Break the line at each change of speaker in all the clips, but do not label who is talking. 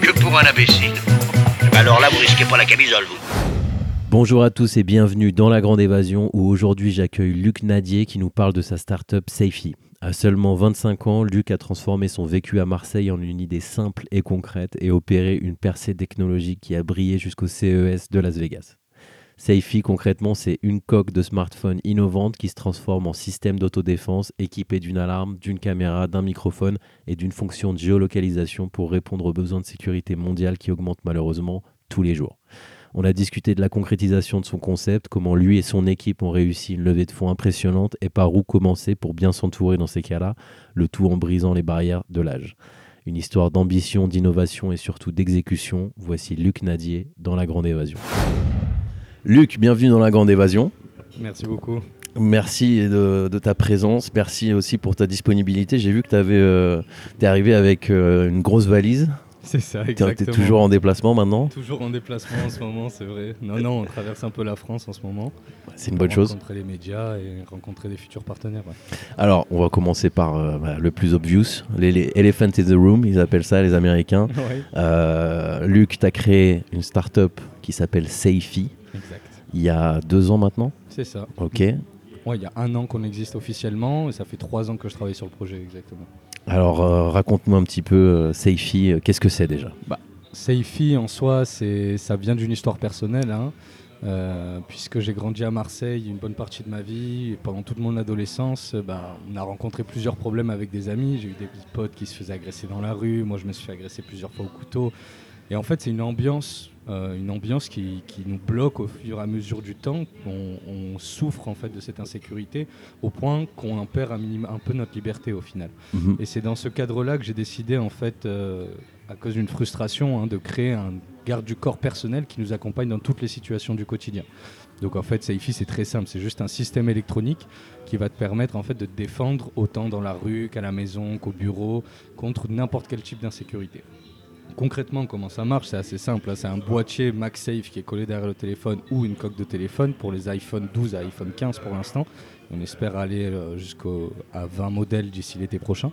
que pour un imbécile. Alors là, vous risquez pas la camisole.
Bonjour à tous et bienvenue dans La Grande Évasion où aujourd'hui j'accueille Luc Nadier qui nous parle de sa startup Safety. À seulement 25 ans, Luc a transformé son vécu à Marseille en une idée simple et concrète et opéré une percée technologique qui a brillé jusqu'au CES de Las Vegas. Safety, concrètement, c'est une coque de smartphone innovante qui se transforme en système d'autodéfense équipé d'une alarme, d'une caméra, d'un microphone et d'une fonction de géolocalisation pour répondre aux besoins de sécurité mondiale qui augmentent malheureusement tous les jours. On a discuté de la concrétisation de son concept, comment lui et son équipe ont réussi une levée de fonds impressionnante et par où commencer pour bien s'entourer dans ces cas-là, le tout en brisant les barrières de l'âge. Une histoire d'ambition, d'innovation et surtout d'exécution. Voici Luc Nadier dans La Grande Évasion. Luc, bienvenue dans La Grande Évasion.
Merci beaucoup.
Merci de, de ta présence, merci aussi pour ta disponibilité. J'ai vu que tu es arrivé avec euh, une grosse valise.
C'est ça,
Tu es
exactement.
toujours en déplacement maintenant
Toujours en déplacement en ce moment, c'est vrai. Non, non, on traverse un peu la France en ce moment.
C'est une bonne chose.
Rencontrer les médias et rencontrer des futurs partenaires. ouais.
Alors, on va commencer par euh, bah, le plus obvious, les, les elephant in the room, ils appellent ça les Américains.
Ouais,
Euh, Luc, tu as créé une startup qui s'appelle Safety
exact.
il y a deux ans maintenant.
C'est ça.
Ok.
Ouais, il y a un an qu'on existe officiellement et ça fait trois ans que je travaille sur le projet, exactement.
Alors, euh, raconte-moi un petit peu euh, Safety, euh, qu'est-ce que c'est déjà?
Safety en soi, c'est, ça vient d'une histoire personnelle, hein. Euh, puisque j'ai grandi à Marseille une bonne partie de ma vie. Et pendant toute mon adolescence, bah, on a rencontré plusieurs problèmes avec des amis. J'ai eu des potes qui se faisaient agresser dans la rue. Moi, je me suis fait agresser plusieurs fois au couteau. Et en fait, c'est une ambiance, euh, une ambiance qui, qui nous bloque au fur et à mesure du temps. On, on souffre en fait de cette insécurité au point qu'on en perd un, un peu notre liberté au final.
Mhm.
Et c'est dans ce cadre-là que j'ai décidé, en fait, euh, à cause d'une frustration, hein, de créer un garde du corps personnel qui nous accompagne dans toutes les situations du quotidien. Donc en fait, Safety, c'est très simple, c'est juste un système électronique qui va te permettre en fait de te défendre autant dans la rue qu'à la maison, qu'au bureau, contre n'importe quel type d'insécurité. Concrètement, comment ça marche C'est assez simple. hein. C'est un boîtier MagSafe qui est collé derrière le téléphone ou une coque de téléphone pour les iPhone 12 à iPhone 15 pour l'instant. On espère aller euh, jusqu'à 20 modèles d'ici l'été prochain.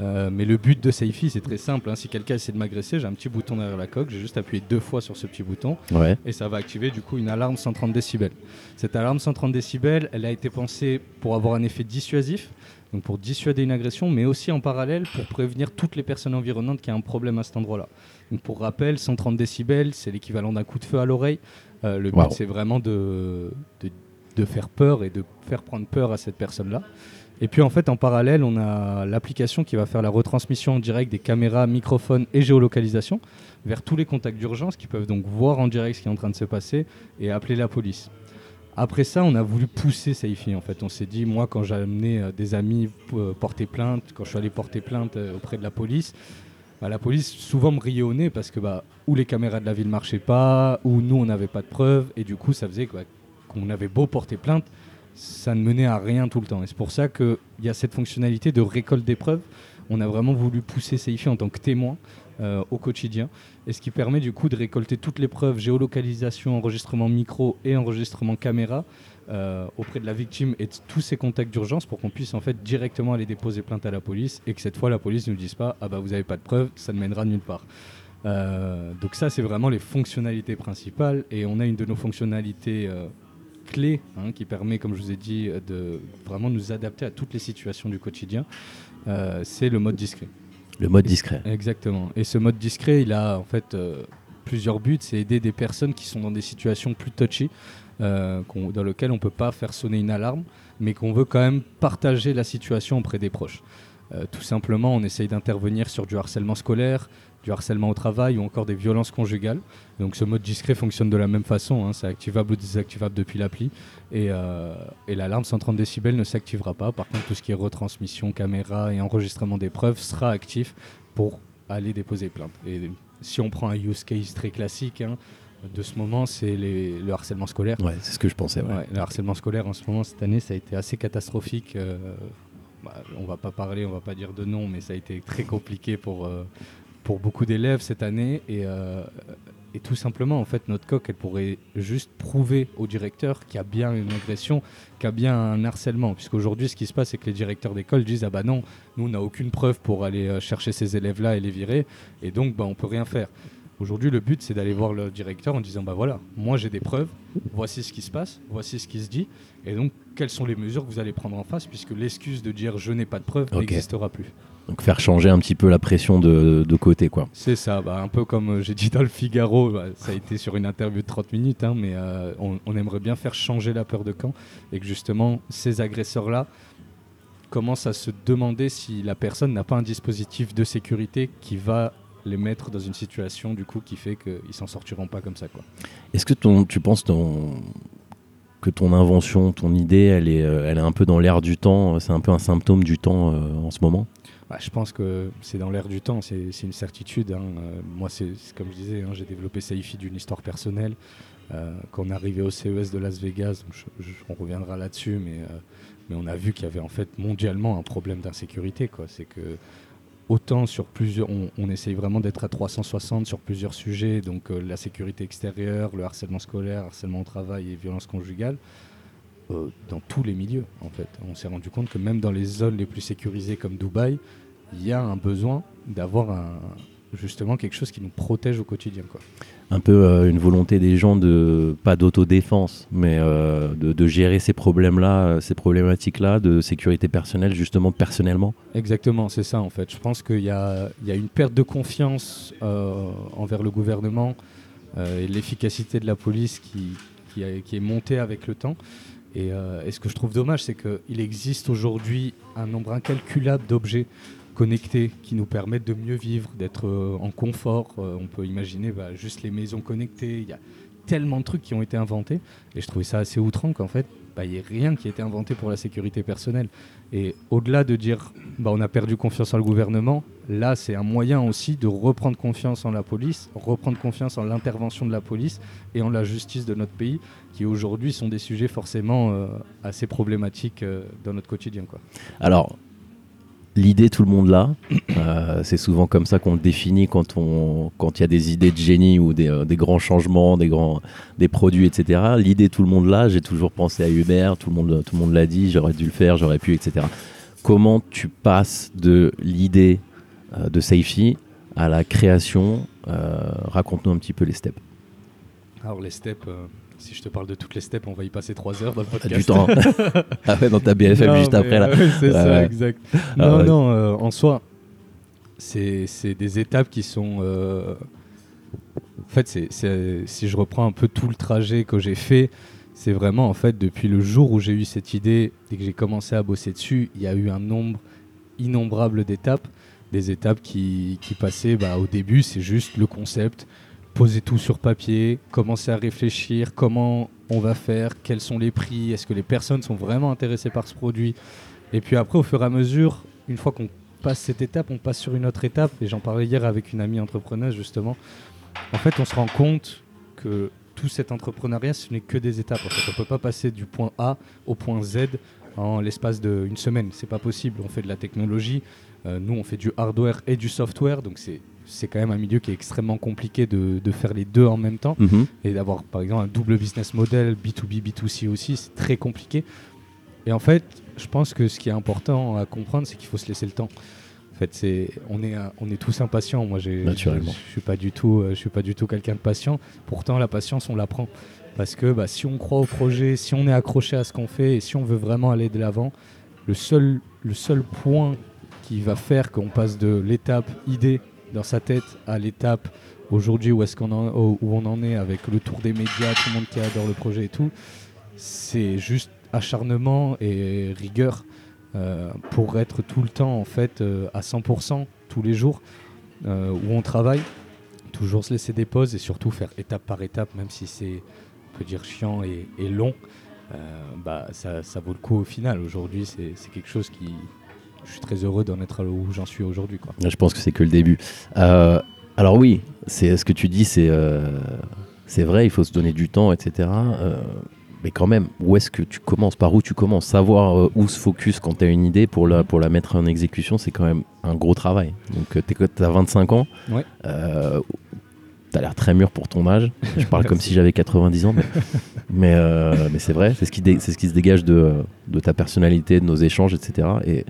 Euh, mais le but de Safety, c'est très simple. hein. Si quelqu'un essaie de m'agresser, j'ai un petit bouton derrière la coque. J'ai juste appuyé deux fois sur ce petit bouton
Ouais.
et ça va activer du coup une alarme 130 décibels. Cette alarme 130 décibels, elle a été pensée pour avoir un effet dissuasif, donc pour dissuader une agression, mais aussi en parallèle pour prévenir toutes les personnes environnantes qui a un problème à cet endroit-là. Donc pour rappel, 130 décibels, c'est l'équivalent d'un coup de feu à l'oreille. Euh, le but, c'est vraiment de, de, de faire peur et de faire prendre peur à cette personne-là. Et puis en fait, en parallèle, on a l'application qui va faire la retransmission en direct des caméras, microphones et géolocalisation vers tous les contacts d'urgence qui peuvent donc voir en direct ce qui est en train de se passer et appeler la police. Après ça, on a voulu pousser Safety en fait. On s'est dit, moi, quand j'ai amené euh, des amis euh, porter plainte, quand je suis allé porter plainte euh, auprès de la police, bah, la police souvent me riait au nez parce que bah, ou les caméras de la ville marchaient pas, ou nous on n'avait pas de preuves, et du coup ça faisait bah, qu'on avait beau porter plainte, ça ne menait à rien tout le temps. Et c'est pour ça qu'il y a cette fonctionnalité de récolte des preuves. On a vraiment voulu pousser Safety en tant que témoin euh, au quotidien, et ce qui permet du coup de récolter toutes les preuves géolocalisation, enregistrement micro et enregistrement caméra euh, auprès de la victime et de tous ses contacts d'urgence pour qu'on puisse en fait directement aller déposer plainte à la police et que cette fois la police ne nous dise pas ah bah vous avez pas de preuves, ça ne mènera nulle part. Euh, donc ça c'est vraiment les fonctionnalités principales et on a une de nos fonctionnalités clés hein, qui permet comme je vous ai dit de vraiment nous adapter à toutes les situations du quotidien. C'est le mode discret.
Le mode discret.
Exactement. Et ce mode discret, il a en fait euh, plusieurs buts. C'est aider des personnes qui sont dans des situations plus touchy, euh, dans lesquelles on ne peut pas faire sonner une alarme, mais qu'on veut quand même partager la situation auprès des proches. Euh, tout simplement, on essaye d'intervenir sur du harcèlement scolaire, du harcèlement au travail ou encore des violences conjugales. Donc ce mode discret fonctionne de la même façon, hein, c'est activable ou désactivable depuis l'appli. Et, euh, et l'alarme 130 décibels ne s'activera pas. Par contre, tout ce qui est retransmission, caméra et enregistrement des preuves sera actif pour aller déposer plainte. Et si on prend un use case très classique hein, de ce moment, c'est le harcèlement scolaire.
Ouais, c'est ce que je pensais. ouais.
Ouais, le harcèlement scolaire en ce moment, cette année, ça a été assez catastrophique. euh, bah, on va pas parler, on va pas dire de nom, mais ça a été très compliqué pour, euh, pour beaucoup d'élèves cette année. Et, euh, tout simplement, en fait, notre coque, elle pourrait juste prouver au directeur qu'il y a bien une agression, qu'il y a bien un harcèlement. Puisqu'aujourd'hui, ce qui se passe, c'est que les directeurs d'école disent Ah bah non, nous, on n'a aucune preuve pour aller euh, chercher ces élèves-là et les virer. Et donc, bah, on peut rien faire. Aujourd'hui, le but, c'est d'aller voir le directeur en disant Bah voilà, moi j'ai des preuves, voici ce qui se passe, voici ce qui se dit, et donc quelles sont les mesures que vous allez prendre en face, puisque l'excuse de dire je n'ai pas de preuves n'existera plus.
Donc faire changer un petit peu la pression de, de côté, quoi.
C'est ça, bah, un peu comme euh, j'ai dit dans le Figaro, bah, ça a été sur une interview de 30 minutes, hein, mais euh, on, on aimerait bien faire changer la peur de camp, et que justement, ces agresseurs-là commencent à se demander si la personne n'a pas un dispositif de sécurité qui va les mettre dans une situation du coup qui fait qu'ils s'en sortiront pas comme ça quoi.
Est-ce que ton, tu penses ton, que ton invention, ton idée, elle est, euh, elle est un peu dans l'air du temps C'est un peu un symptôme du temps euh, en ce moment?
Bah, je pense que c'est dans l'air du temps, c'est c'est une certitude. hein. Euh, moi, c'est c'est comme je disais, hein, j'ai développé Saifi d'une histoire personnelle. Euh, quand on est arrivé au CES de Las Vegas, donc je- je- on reviendra là-dessus, mais, euh, mais on a vu qu'il y avait en fait mondialement un problème d'insécurité. quoi. C'est que autant sur plusieurs, on, essaye vraiment d'être à 360 sur plusieurs sujets, donc euh, la sécurité extérieure, le harcèlement scolaire, harcèlement au travail et violence conjugale. euh, dans tous les milieux, en fait. On s'est rendu compte que même dans les zones les plus sécurisées comme Dubaï, il y a un besoin d'avoir justement quelque chose qui nous protège au quotidien.
Un peu euh, une volonté des gens de, pas d'autodéfense, mais euh, de, gérer ces problèmes-là, euh, ces problématiques-là de sécurité personnelle, justement personnellement
Exactement, c'est ça en fait. Je pense qu'il y y a une perte de confiance envers le gouvernement et l'efficacité de la police qui, qui, est montée avec le temps. Et, et ce que je trouve dommage, c'est qu'il existe aujourd'hui un nombre incalculable d'objets connectés qui nous permettent de mieux vivre, d'être euh, en confort. Euh, on peut imaginer bah, juste les maisons connectées. Il y a tellement de trucs qui ont été inventés. Et je trouvais ça assez outrant qu'en fait, bah, il n'y ait rien qui ait été inventé pour la sécurité personnelle. Et au-delà de dire bah, on a perdu confiance en le gouvernement, là c'est un moyen aussi de reprendre confiance en la police, reprendre confiance en l'intervention de la police et en la justice de notre pays, qui aujourd'hui sont des sujets forcément euh, assez problématiques dans notre quotidien.
Alors, l'idée, tout le monde l'a. Euh, c'est souvent comme ça qu'on le définit quand on, quand il y a des idées de génie ou des, euh, des grands changements, des grands, des produits, etc. L'idée, tout le monde l'a. J'ai toujours pensé à Uber. Tout le monde, tout le monde l'a dit. J'aurais dû le faire, j'aurais pu, etc. Comment tu passes de l'idée euh, de Safety à la création? Euh, Raconte-nous un petit peu les steps.
Alors les steps, euh, si je te parle de toutes les steps, on va y passer trois heures dans le podcast.
Du temps. ah ouais, dans ta BFM
Non,
juste après là.
euh, c'est
Ouais,
ça,
ouais.
exact.
Ah
non,
ouais.
non, euh, en soi, c'est des étapes qui sont. euh, En fait, c'est- si je reprends un peu tout le trajet que j'ai fait, c'est vraiment en fait depuis le jour où j'ai eu cette idée et que j'ai commencé à bosser dessus, il y a eu un nombre innombrable d'étapes. Des étapes qui, qui passaient bah, au début, c'est juste le concept, poser tout sur papier, commencer à réfléchir comment on va faire, quels sont les prix, est-ce que les personnes sont vraiment intéressées par ce produit. Et puis après, au fur et à mesure, une fois qu'on passe cette étape, on passe sur une autre étape. Et j'en parlais hier avec une amie entrepreneuse justement. En fait, on se rend compte que tout cet entrepreneuriat, ce n'est que des étapes. On ne peut pas passer du point A au point Z en l'espace d'une semaine. C'est pas possible. On fait de la technologie. Euh, nous, on fait du hardware et du software. Donc c'est c'est quand même un milieu qui est extrêmement compliqué de, de faire les deux en même temps
Mhm.
et d'avoir par exemple un double business model B2B, B2C aussi, c'est très compliqué. Et en fait, je pense que ce qui est important à comprendre, c'est qu'il faut se laisser le temps. En fait, c'est on est on est tous impatients. Moi, j'ai
Naturellement.
je suis pas du tout euh, je suis pas du tout quelqu'un de patient. Pourtant, la patience, on l'apprend parce que bah, si on croit au projet, si on est accroché à ce qu'on fait et si on veut vraiment aller de l'avant, le seul le seul point qui va faire qu'on passe de l'étape idée dans sa tête à l'étape aujourd'hui où est-ce qu'on où on en est avec le tour des médias, tout le monde qui adore le projet et tout, c'est juste acharnement et rigueur euh, pour être tout le temps en fait euh, à 100% tous les jours euh, où on travaille, toujours se laisser des pauses et surtout faire étape par étape, même si c'est on peut dire chiant et, long, bah ça, ça vaut le coup au final. Aujourd'hui, c'est quelque chose qui je suis très heureux d'en être là où j'en suis aujourd'hui.
Je pense que c'est que le début. Euh, alors oui, c'est ce que tu dis, c'est euh, c'est vrai, il faut se donner du temps, etc. Euh, mais quand même, où est-ce que tu commences? Par où tu commences? Savoir où se focus quand tu as une idée pour la, pour la mettre en exécution, c'est quand même un gros travail. Donc, tu as 25 ans?
Ouais.
Tu as l'air très mûr pour ton âge. Je parle comme si j'avais 90 ans. Mais, mais, mais c'est vrai, c'est ce, qui dé- c'est ce qui se dégage de, de ta personnalité, de nos échanges, etc. Et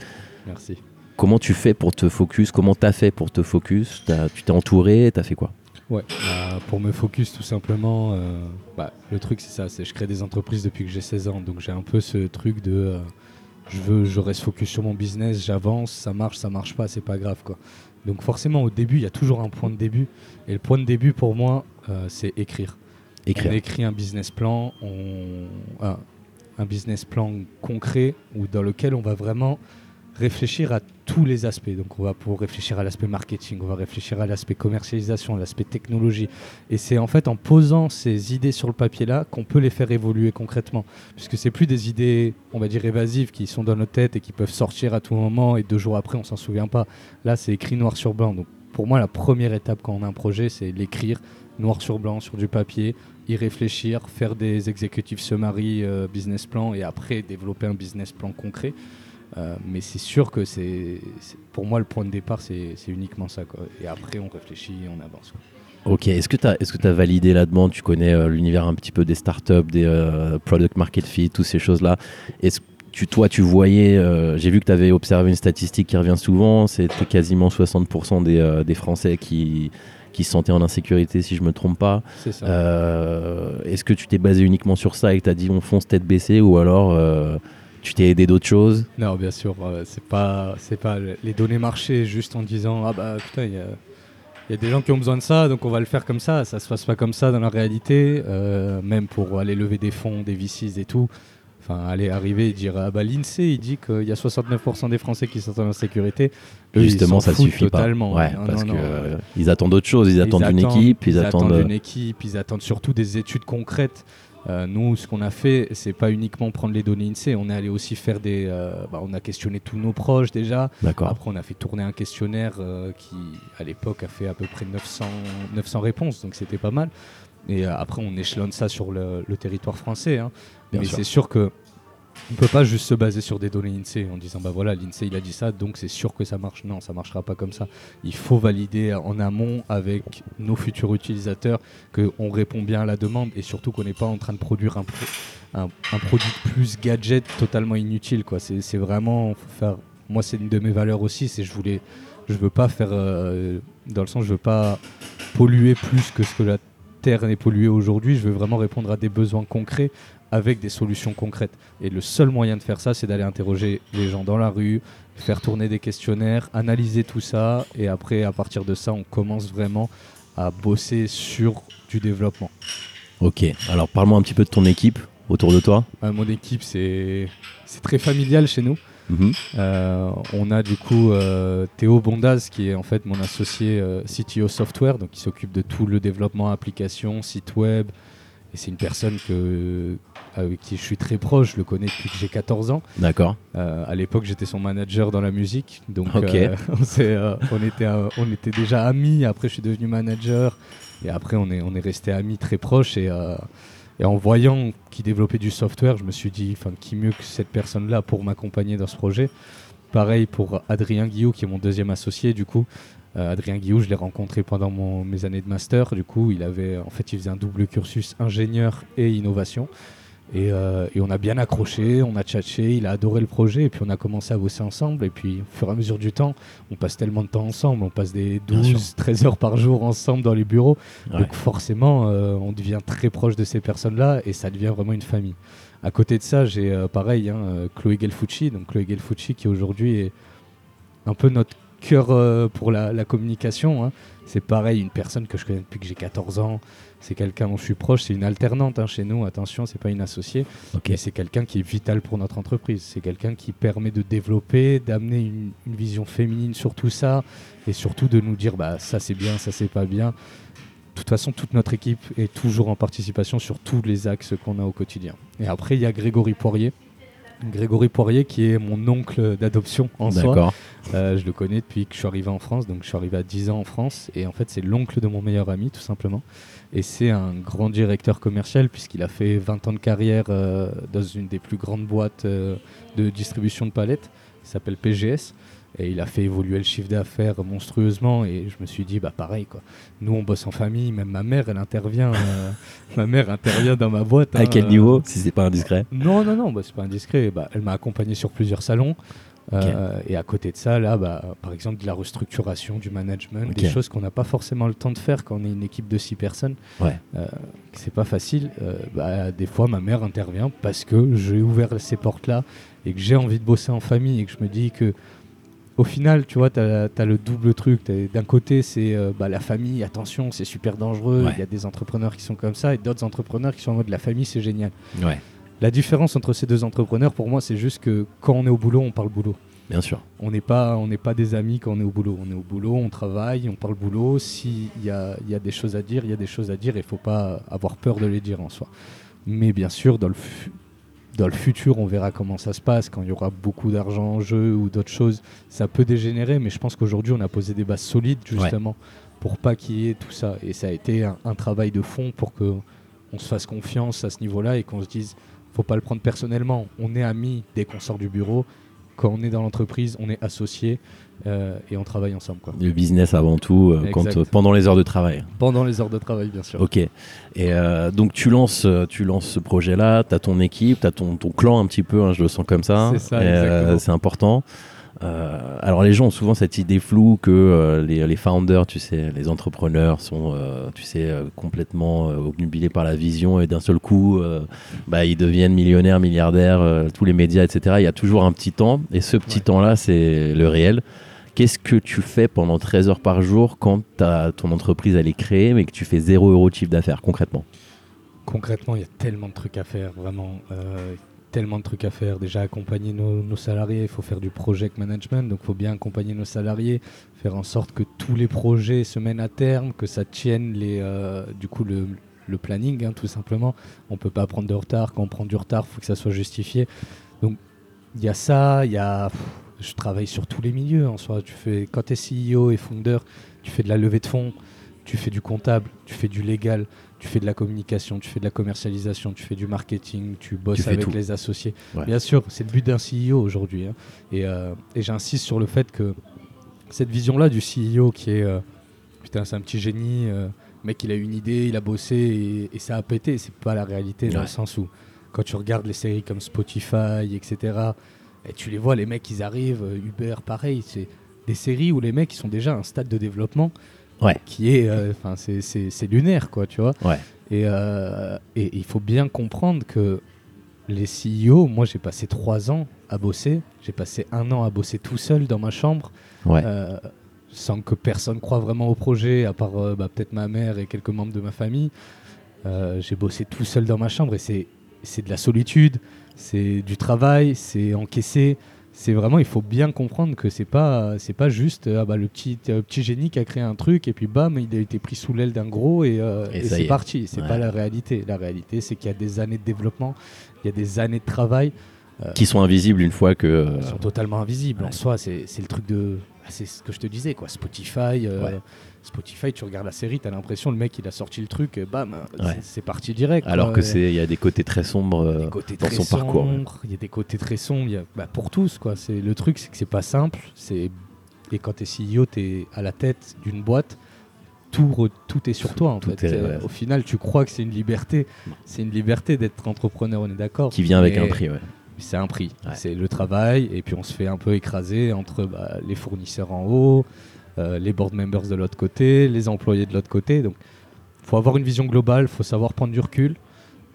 Merci.
comment tu fais pour te focus? Comment tu as fait pour te focus? T'as- Tu t'es entouré? Tu as fait quoi?
Ouais, bah, pour me focus tout simplement, euh, bah, le truc c'est ça, c'est je crée des entreprises depuis que j'ai 16 ans, donc j'ai un peu ce truc de euh, je veux, je reste focus sur mon business, j'avance, ça marche, ça marche pas, c'est pas grave quoi. Donc forcément au début il y a toujours un point de début, et le point de début pour moi euh, c'est écrire.
Écrire.
On écrit un business plan, on, un business plan concret ou dans lequel on va vraiment réfléchir à tous les aspects. Donc on va pouvoir réfléchir à l'aspect marketing, on va réfléchir à l'aspect commercialisation, à l'aspect technologie. Et c'est en fait en posant ces idées sur le papier là qu'on peut les faire évoluer concrètement. Puisque c'est plus des idées, on va dire évasives, qui sont dans nos têtes et qui peuvent sortir à tout moment et deux jours après on s'en souvient pas. Là c'est écrit noir sur blanc. Donc pour moi la première étape quand on a un projet c'est l'écrire noir sur blanc sur du papier, y réfléchir, faire des exécutifs summary euh, business plan et après développer un business plan concret. Euh, mais c'est sûr que c'est, pour moi le point de départ c'est, uniquement ça quoi. Et après on réfléchit et on avance. quoi.
Ok, est-ce que tu as, validé la demande? Tu connais euh, l'univers un petit peu des startups, des euh, product market fit, toutes ces choses-là. Est-ce que tu, toi, tu voyais, j'ai vu que tu avais observé une statistique qui revient souvent, c'était quasiment 60% des, des Français qui, qui se sentaient en insécurité, si je me trompe pas.
C'est ça.
Euh, est-ce que tu t'es basé uniquement sur ça et que tu as dit on fonce tête baissée ou alors euh, tu t'es aidé d'autres choses
Non, bien sûr, euh, c'est pas, c'est pas le- les données marché juste en disant ah bah putain il y a, il y a des gens qui ont besoin de ça donc on va le faire comme ça. Ça se passe pas comme ça dans la réalité, euh, même pour aller lever des fonds, des VCs et tout. Enfin, aller arriver et dire ah bah l'Insee il dit qu'il y a 69% des Français qui sont en insécurité. Eux, ils
Justement, ça suffit
totalement.
pas. Ouais,
Non,
parce
non,
que euh, ils attendent d'autres choses, ils attendent une équipe, ils, attendent.
une équipe, ils attendent surtout des études concrètes. Euh, nous, ce qu'on a fait, c'est pas uniquement prendre les données INSEE, on est allé aussi faire des. euh, bah, on a questionné tous nos proches déjà.
D'accord.
Après, on a fait tourner un questionnaire euh, qui, à l'époque, a fait à peu près 900, 900 réponses, donc c'était pas mal. Et après, on échelonne ça sur le, le territoire français. hein. Mais c'est sûr que on peut pas juste se baser sur des données INSEE en disant bah voilà l'INSEE il a dit ça donc c'est sûr que ça marche. Non, ça marchera pas comme ça. Il faut valider en amont avec nos futurs utilisateurs qu'on répond bien à la demande et surtout qu'on n'est pas en train de produire un, pro- un, un produit plus gadget totalement inutile. quoi. C'est vraiment faire. Moi, c'est une de mes valeurs aussi. C'est je voulais, je veux pas faire euh, dans le sens je veux pas polluer plus que ce que la terre n'est polluée aujourd'hui. Je veux vraiment répondre à des besoins concrets avec des solutions concrètes. Et le seul moyen de faire ça, c'est d'aller interroger les gens dans la rue, faire tourner des questionnaires, analyser tout ça, et après, à partir de ça, on commence vraiment à bosser sur du développement.
Ok, alors parle-moi un petit peu de ton équipe autour de toi.
Euh, mon équipe, c'est c'est très familial chez nous.
Mhm.
Euh, on a du coup euh, Théo Bondaz qui est en fait mon associé euh, CTO Software, donc qui s'occupe de tout le développement application, site web. Et c'est une personne que, avec qui je suis très proche, je le connais depuis que j'ai 14 ans.
D'accord.
Euh, à l'époque, j'étais son manager dans la musique, donc euh, on, euh, on, était, euh, on était déjà amis. Après, je suis devenu manager, et après, on est, on est resté amis très proches. Et, et en voyant qu'il développait du software, je me suis dit, enfin, qui mieux que cette personne-là pour m'accompagner dans ce projet? Pareil pour Adrien Guillou, qui est mon deuxième associé, du coup. Adrien Guillou, je l'ai rencontré pendant mon- mes années de master. Du coup, il avait, en fait, il faisait un double cursus ingénieur et innovation. Et, euh, et on a bien accroché, on a tchatché, il a adoré le projet, et puis on a commencé à bosser ensemble. Et puis, au fur et à mesure du temps, on passe tellement de temps ensemble, on passe des
Bien
12, 13 heures par jour ensemble dans les bureaux.
Ouais.
Donc forcément, euh, on devient très proche de ces personnes-là, et ça devient vraiment une famille. À côté de ça, j'ai euh, pareil, hein, Chloé Gelfucci, donc Chloé Gelfucci qui aujourd'hui est un peu notre cœur pour la, la communication. hein. C'est pareil, une personne que je connais depuis que j'ai 14 ans. C'est quelqu'un dont je suis proche. C'est une alternante hein, chez nous. Attention, c'est pas une associée.
Ok.
Mais c'est quelqu'un qui est vital pour notre entreprise. C'est quelqu'un qui permet de développer, d'amener une, une vision féminine sur tout ça et surtout de nous dire bah ça c'est bien, ça c'est pas bien. De toute façon, toute notre équipe est toujours en participation sur tous les axes qu'on a au quotidien. Et après, il y a Grégory Poirier, Grégory Poirier, qui est mon oncle d'adoption en soi.
D'accord.
Euh, je le connais depuis que je suis arrivé en France, donc je suis arrivé à 10 ans en France. Et en fait, c'est l'oncle de mon meilleur ami, tout simplement. Et c'est un grand directeur commercial, puisqu'il a fait 20 ans de carrière euh, dans une des plus grandes boîtes euh, de distribution de palettes, qui s'appelle PGS. Et il a fait évoluer le chiffre d'affaires monstrueusement. Et je me suis dit, bah pareil, quoi. Nous, on bosse en famille, même ma mère, elle intervient. euh, ma mère intervient dans ma boîte.
À
hein,
quel
euh,
niveau, si c'est pas indiscret?
Non, non, non, bah, c'est pas indiscret. Bah, elle m'a accompagné sur plusieurs salons. Euh, et à côté de ça, là, bah, par exemple, de la restructuration, du management, des choses qu'on n'a pas forcément le temps de faire quand on est une équipe de six personnes.
Ouais.
C'est pas facile. Bah, des fois, ma mère intervient parce que j'ai ouvert ces portes-là et que j'ai envie de bosser en famille et que je me dis que. Au final, tu vois, tu as, le double truc. D'un côté, c'est euh, bah, la famille, attention, c'est super dangereux. Il
Ouais.
y a des entrepreneurs qui sont comme ça et d'autres entrepreneurs qui sont en mode la famille, c'est génial.
Ouais,
La différence entre ces deux entrepreneurs, pour moi, c'est juste que quand on est au boulot, on parle boulot.
bien sûr.
On n'est pas, on n'est pas des amis quand on est au boulot. On est au boulot, on travaille, on parle boulot. S'il y a, il y a des choses à dire, il y a des choses à dire. Il ne faut pas avoir peur de les dire en soi. Mais bien sûr, dans le, dans le futur, on verra comment ça se passe. Quand il y aura beaucoup d'argent en jeu ou d'autres choses, ça peut dégénérer. Mais je pense qu'aujourd'hui, on a posé des bases solides justement pour pas qu'il y ait tout ça. Et ça a été un, un travail de fond pour que on se fasse confiance à ce niveau-là et qu'on se dise, faut pas le prendre personnellement. On est amis dès qu'on sort du bureau. Quand on est dans l'entreprise, on est associés euh, et on travaille ensemble. Quoi.
Le business avant tout, euh, quand, euh, pendant les heures de travail.
Pendant les heures de travail, bien sûr.
Ok. Et euh, donc tu lances, tu lances ce projet-là, tu as ton équipe, tu as ton, ton clan un petit peu, hein, je le sens comme ça.
C'est ça,
c'est important. Euh, alors les gens ont souvent cette idée floue que euh, les, les founders, tu sais, les entrepreneurs sont, euh, tu sais, complètement obnubilés par la vision et d'un seul coup, bah, ils deviennent millionnaires, milliardaires, tous les médias, etc. Il y a toujours un petit temps et ce petit
Ouais.
temps-là, c'est le réel. Qu'est-ce que tu fais pendant 13 heures par jour quand t'as- ton entreprise elle est créée mais que tu fais 0 euros de chiffre d'affaires concrètement?
Concrètement, il y a tellement de trucs à faire, vraiment. Tellement de trucs à faire. Déjà, accompagner nos, salariés, il faut faire du project management, donc il faut bien accompagner nos salariés, faire en sorte que tous les projets se mènent à terme, que ça tienne les, euh, du coup, le, planning, hein, tout simplement. On peut pas prendre de retard. Quand on prend du retard, il faut que ça soit justifié. Donc, il y a ça, il y a. Je travaille sur tous les milieux en soi. Tu fais, quand tu es CEO et founder, tu fais de la levée de fonds, tu fais du comptable, tu fais du légal, tu fais de la communication, tu fais de la commercialisation, tu fais du marketing, tu bosses avec
tout.
les associés.
Ouais.
Bien sûr, c'est le but d'un CEO aujourd'hui. hein. Et, euh, et j'insiste sur le fait que cette vision-là du CEO qui est euh, putain, c'est un petit génie, euh, mec il a une idée, il a bossé et, et ça a pété. C'est pas la réalité dans le sens où quand tu regardes les séries comme Spotify, etc. Et tu les vois, les mecs ils arrivent, euh, Uber pareil, c'est des séries où les mecs ils sont déjà à un stade de développement
Ouais.
qui est, euh, enfin c'est- c'est lunaire quoi, tu vois.
Ouais.
Et, euh, et il faut bien comprendre que les CEO, moi j'ai passé trois ans à bosser, j'ai passé un an à bosser tout seul dans ma chambre,
Ouais.
euh, sans que personne croit vraiment au projet, à part euh, bah, peut-être ma mère et quelques membres de ma famille. Euh, j'ai bossé tout seul dans ma chambre et c'est c'est de la solitude, c'est du travail, c'est encaissé. C'est vraiment, il faut bien comprendre que c'est pas, c'est pas juste euh, ah bah, le petit, euh, petit génie qui a créé un truc et puis bam, il a été pris sous l'aile d'un gros et, euh,
Et
et c'est
est.
parti. C'est
Ouais.
pas la réalité. La réalité, c'est qu'il y a des années de développement, il y a des années de travail
Qui sont invisibles une fois que. euh,
qui sont totalement invisibles.
ouais.
En soi, c'est le truc de. ah, C'est ce que je te disais, quoi. Spotify, euh,
Ouais.
Spotify, tu regardes la série, t'as l'impression le mec il a sorti le truc, et bam, c'est-
Ouais.
c'est parti direct.
alors
quoi.
que c'est, il y a des côtés très sombres euh,
côtés
dans
très
son parcours.
Il y a des côtés très sombres. y a- bah, pour tous, quoi. C'est le truc, c'est que c'est pas simple. C'est et quand t'es CEO, t'es à la tête d'une boîte. Tout, re- tout est sur toi en
Tout
fait.
est-
Euh,
ouais.
Au final, tu crois que c'est une liberté. C'est une liberté d'être entrepreneur, on est d'accord.
Qui vient avec un prix, ouais.
c'est un prix.
Ouais.
C'est le travail, et puis on se fait un peu écraser entre bah, les fournisseurs en haut, euh, les board members de l'autre côté, les employés de l'autre côté. Donc, faut avoir une vision globale, faut savoir prendre du recul,